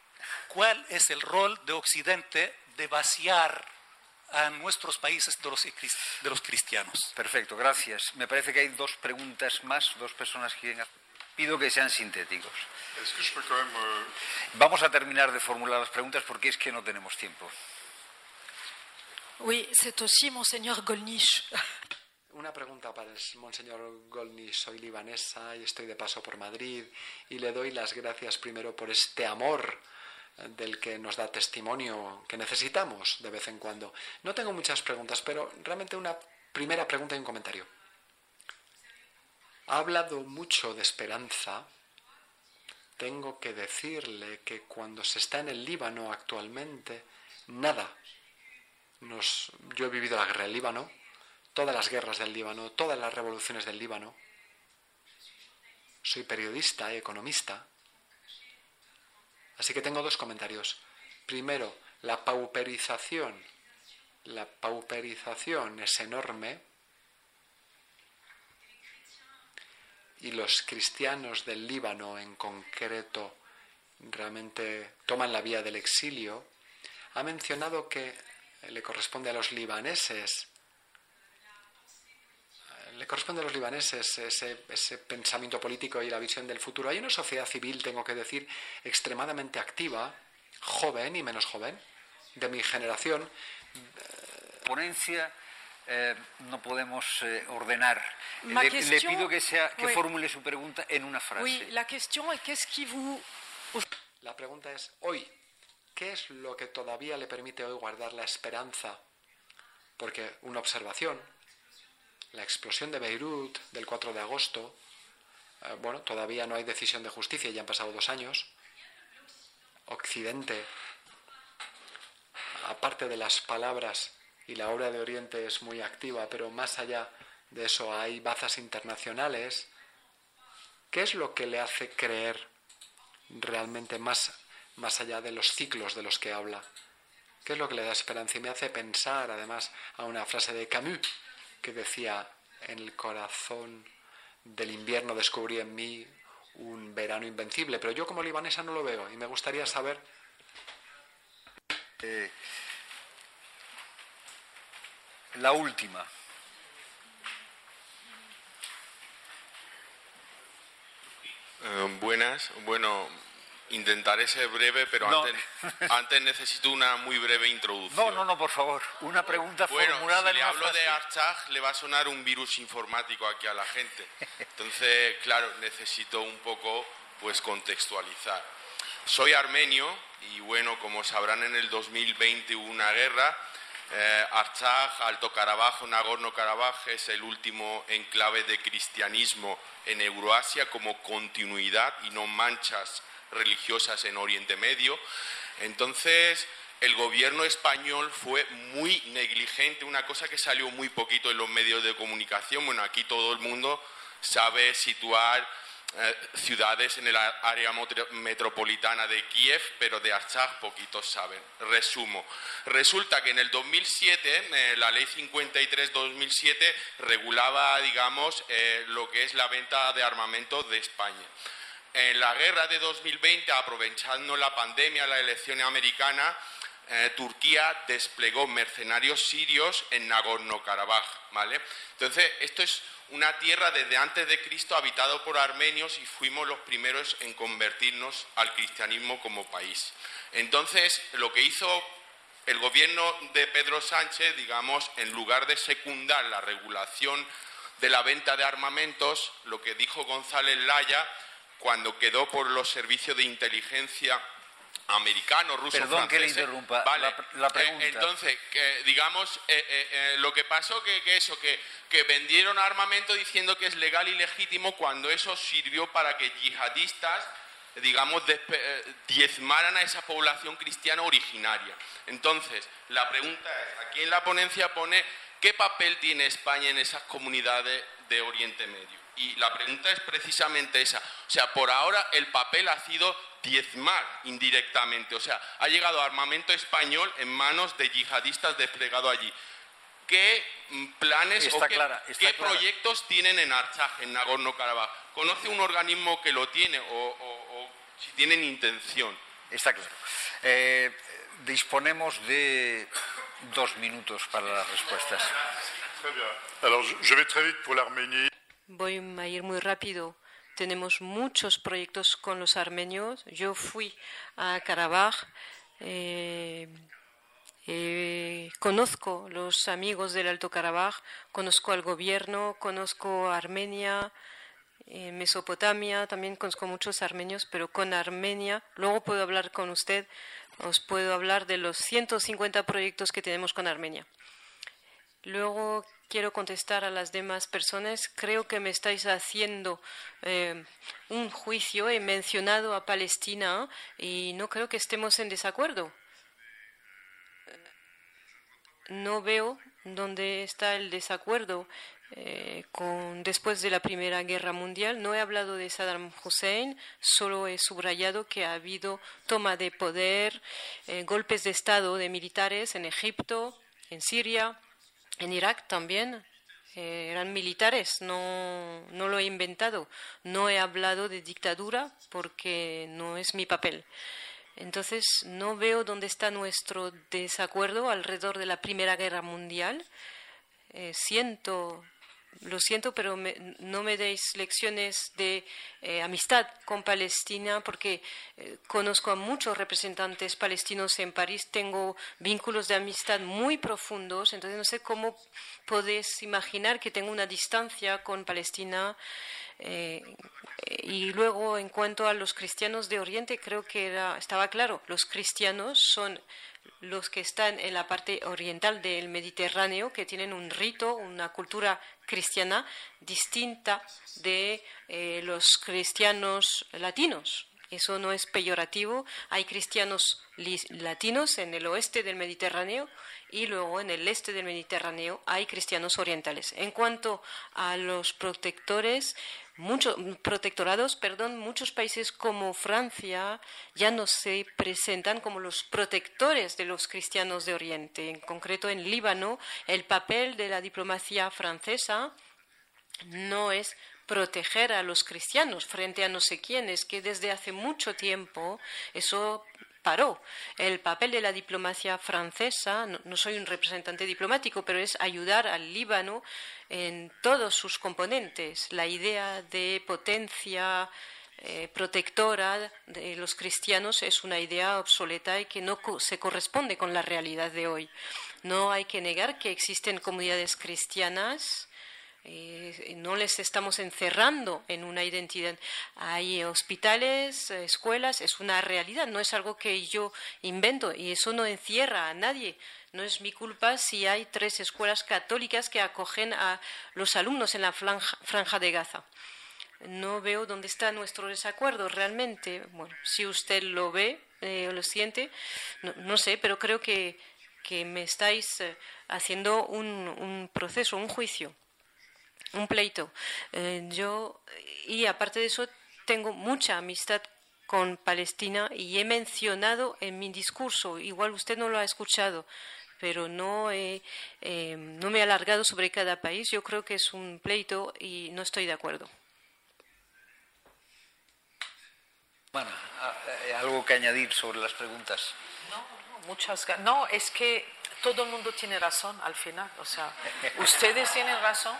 cuál es el rol de Occidente de vaciar a nuestros países de los, de los cristianos? Perfecto, gracias. Me parece que hay dos preguntas más, dos personas que pido que sean sintéticos. Vamos a terminar de formular las preguntas porque es que no tenemos tiempo. Oui, c'est aussi Monseñor Golnisch. Una pregunta para el Monseñor Golnisch. Soy libanesa y estoy de paso por Madrid y le doy las gracias primero por este amor del que nos da testimonio que necesitamos de vez en cuando. No tengo muchas preguntas, pero realmente una primera pregunta y un comentario. Ha hablado mucho de esperanza tengo que decirle que cuando se está en el Líbano actualmente, nada. Yo he vivido la guerra del Líbano, todas las guerras del Líbano, todas las revoluciones del Líbano. Soy periodista y economista. Así que tengo dos comentarios. Primero, la pauperización. La pauperización es enorme y los cristianos del Líbano en concreto realmente toman la vía del exilio, ha mencionado que le corresponde a los libaneses le corresponde a los libaneses ese, ese, pensamiento político y la visión del futuro. Hay una sociedad civil, tengo que decir, extremadamente activa, joven y menos joven, de mi generación. Ponencia eh, no podemos eh, ordenar. Le, question, le, pido que, sea, que oui. formule su pregunta en una frase. Oui, la, question est, qu'est-ce qui vous... la pregunta es, hoy, ¿qué es lo que todavía le permite hoy guardar la esperanza? Porque una observación, la explosión de Beirut del 4 de agosto, eh, bueno, todavía no hay decisión de justicia, ya han pasado dos años. Occidente, aparte de las palabras y la obra de Oriente es muy activa, pero más allá de eso hay bazas internacionales. ¿Qué es lo que le hace creer realmente más, más allá de los ciclos de los que habla? ¿Qué es lo que le da esperanza? Y me hace pensar, además, a una frase de Camus que decía, en el corazón del invierno descubrí en mí un verano invencible, pero yo como libanesa no lo veo y me gustaría saber... Eh, la última. Eh, buenas. Bueno, intentaré ser breve, pero No. antes, antes necesito una muy breve introducción. No, no, no, por favor. Una pregunta Bueno, formulada si en le una hablo frase. de Artsaj, le va a sonar un virus informático aquí a la gente. Entonces, claro, necesito un poco pues contextualizar. Soy armenio y bueno, como sabrán, en el 2020 hubo una guerra Eh, Artsaj, Alto Karabaj, Nagorno-Karabaj es el último enclave de cristianismo en Euroasia como continuidad y no manchas religiosas en Oriente Medio. Entonces, el gobierno español fue muy negligente, una cosa que salió muy poquito en los medios de comunicación. Bueno, aquí todo el mundo sabe situar eh, ciudades en el área metropolitana de Kiev, pero de Artsaj poquitos saben. Resumo. Resulta que en el 2007, eh, la ley 53-2007 regulaba, digamos, eh, lo que es la venta de armamento de España. En la guerra de 2020, aprovechando la pandemia, la elección americana, Turquía desplegó mercenarios sirios en Nagorno-Karabaj, ¿vale? Entonces, esto es una tierra desde antes de Cristo habitado por armenios y fuimos los primeros en convertirnos al cristianismo como país. Entonces, lo que hizo el gobierno de Pedro Sánchez, digamos, en lugar de secundar la regulación de la venta de armamentos, lo que dijo González Laya cuando quedó por los servicios de inteligencia americano, ruso, Perdón que le interrumpa. La, eh, pregunta. entonces, digamos, eh, eh, lo que pasó que, que eso, que, que, vendieron armamento diciendo que es legal y legítimo cuando eso sirvió para que yihadistas, digamos, diezmaran a esa población cristiana originaria. Entonces, la pregunta es, aquí en la ponencia pone qué papel tiene España en esas comunidades de Oriente Medio. Y la pregunta es precisamente esa. O sea, por ahora el papel ha sido diezmar indirectamente. O sea, ha llegado armamento español en manos de yihadistas desplegado allí. ¿Qué planes o qué, proyectos tienen en Artsaj, en Nagorno-Karabaj? ¿Conoce un organismo que lo tiene o, si tienen intención? Está claro. Eh, disponemos de dos minutos para las respuestas. Voy a ir muy rápido tenemos muchos proyectos con los armenios. Yo fui a Karabaj, eh, eh, conozco los amigos del Alto Karabaj, conozco al gobierno, conozco Armenia, eh, Mesopotamia, también conozco muchos armenios, pero con Armenia, luego puedo hablar con usted, os puedo hablar de los 150 proyectos que tenemos con Armenia. Luego quiero contestar a las demás personas. Creo que me estáis haciendo eh, un juicio. He mencionado a Palestina y no creo que estemos en desacuerdo. No veo dónde está el desacuerdo eh, con, después de la Primera Guerra Mundial. No he hablado de Saddam Hussein, solo he subrayado que ha habido toma de poder, eh, golpes de Estado de militares en Egipto, en Siria en Irak también eh, eran militares, no, no lo he inventado. No he hablado de dictadura porque no es mi papel. Entonces, no veo dónde está nuestro desacuerdo alrededor de la Primera Guerra Mundial. Eh, siento lo siento, pero no me deis lecciones de eh, amistad con Palestina porque eh, conozco a muchos representantes palestinos en París, tengo vínculos de amistad muy profundos, entonces no sé cómo podéis imaginar que tengo una distancia con Palestina. Eh, y luego, en cuanto a los cristianos de Oriente, creo que era, estaba claro, los cristianos son los que están en la parte oriental del Mediterráneo, que tienen un rito, una cultura cristiana distinta de eh, los cristianos latinos. Eso no es peyorativo. Hay cristianos latinos en el oeste del Mediterráneo y luego en el este del Mediterráneo hay cristianos orientales. En cuanto a los protectores, muchos protectorados, perdón, muchos países como Francia ya no se presentan como los protectores de los cristianos de Oriente. En concreto, en Líbano, el papel de la diplomacia francesa no es proteger a los cristianos frente a no sé quiénes, que desde hace mucho tiempo eso paró. El papel de la diplomacia francesa, no, soy un representante diplomático, pero es ayudar al Líbano en todos sus componentes. La idea de potencia eh, protectora de los cristianos es una idea obsoleta y que no se corresponde con la realidad de hoy. No hay que negar que existen comunidades cristianas Eh, no les estamos encerrando en una identidad. Hay hospitales, escuelas, es una realidad, no es algo que yo invento y eso no encierra a nadie. No es mi culpa si hay tres escuelas católicas que acogen a los alumnos en la franja, de Gaza. No veo dónde está nuestro desacuerdo realmente. Bueno, si usted lo ve eh, o lo siente, no, sé, pero creo que, me estáis eh, haciendo un proceso, un juicio un pleito. Eh, yo, y aparte de eso, tengo mucha amistad con Palestina y he mencionado en mi discurso, igual usted no lo ha escuchado, pero no, he, eh, no me he alargado sobre cada país. Yo creo que es un pleito y no estoy de acuerdo. Bueno, eh, ¿algo que añadir sobre las preguntas? No, muchas No, es que todo el mundo tiene razón al final. O sea, ustedes tienen razón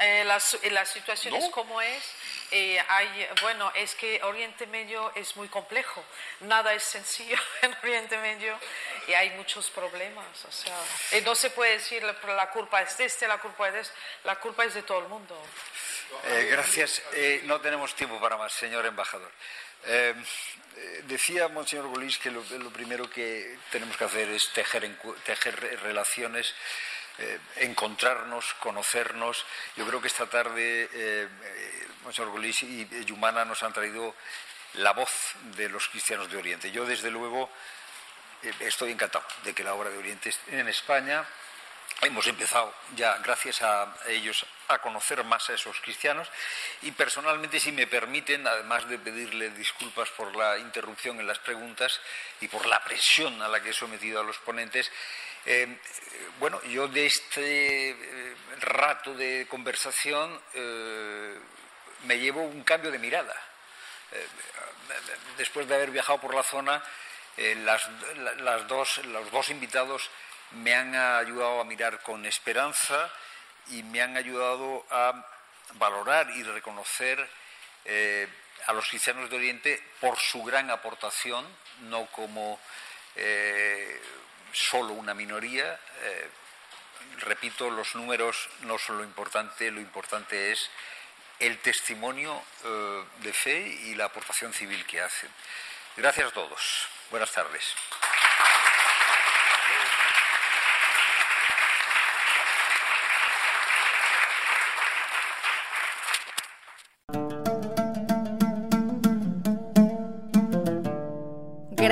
eh, las, las, situaciones como es, eh, hay, bueno, es que Oriente Medio es muy complejo, nada es sencillo en Oriente Medio y hay muchos problemas, o sea, y no se puede decir la culpa es de este, la culpa es de este, la culpa es de todo el mundo. Eh, gracias. no tenemos tiempo para más, señor embajador. decía Monseñor Bolís que lo, primero que tenemos que hacer es tejer, tejer relaciones eh, encontrarnos, conocernos. Yo creo que esta tarde, eh, eh y Yumana nos han traído la voz de los cristianos de Oriente. Yo, desde luego, eh, estoy encantado de que la obra de Oriente esté en España. Hemos empezado ya, gracias a ellos, a conocer más a esos cristianos y personalmente, si me permiten, además de pedirle disculpas por la interrupción en las preguntas y por la presión a la que he sometido a los ponentes, eh, bueno, yo de este eh, rato de conversación eh, me llevo un cambio de mirada. después de haber viajado por la zona, las, dos, los dos invitados me han ayudado a mirar con esperanza y me han ayudado a valorar y reconocer a los cristianos de Oriente por su gran aportación, no como solo una minoría. Eh, repito, los números no son lo importante, lo importante es el testimonio eh, de fe y la aportación civil que hacen. Gracias a todos. Buenas tardes.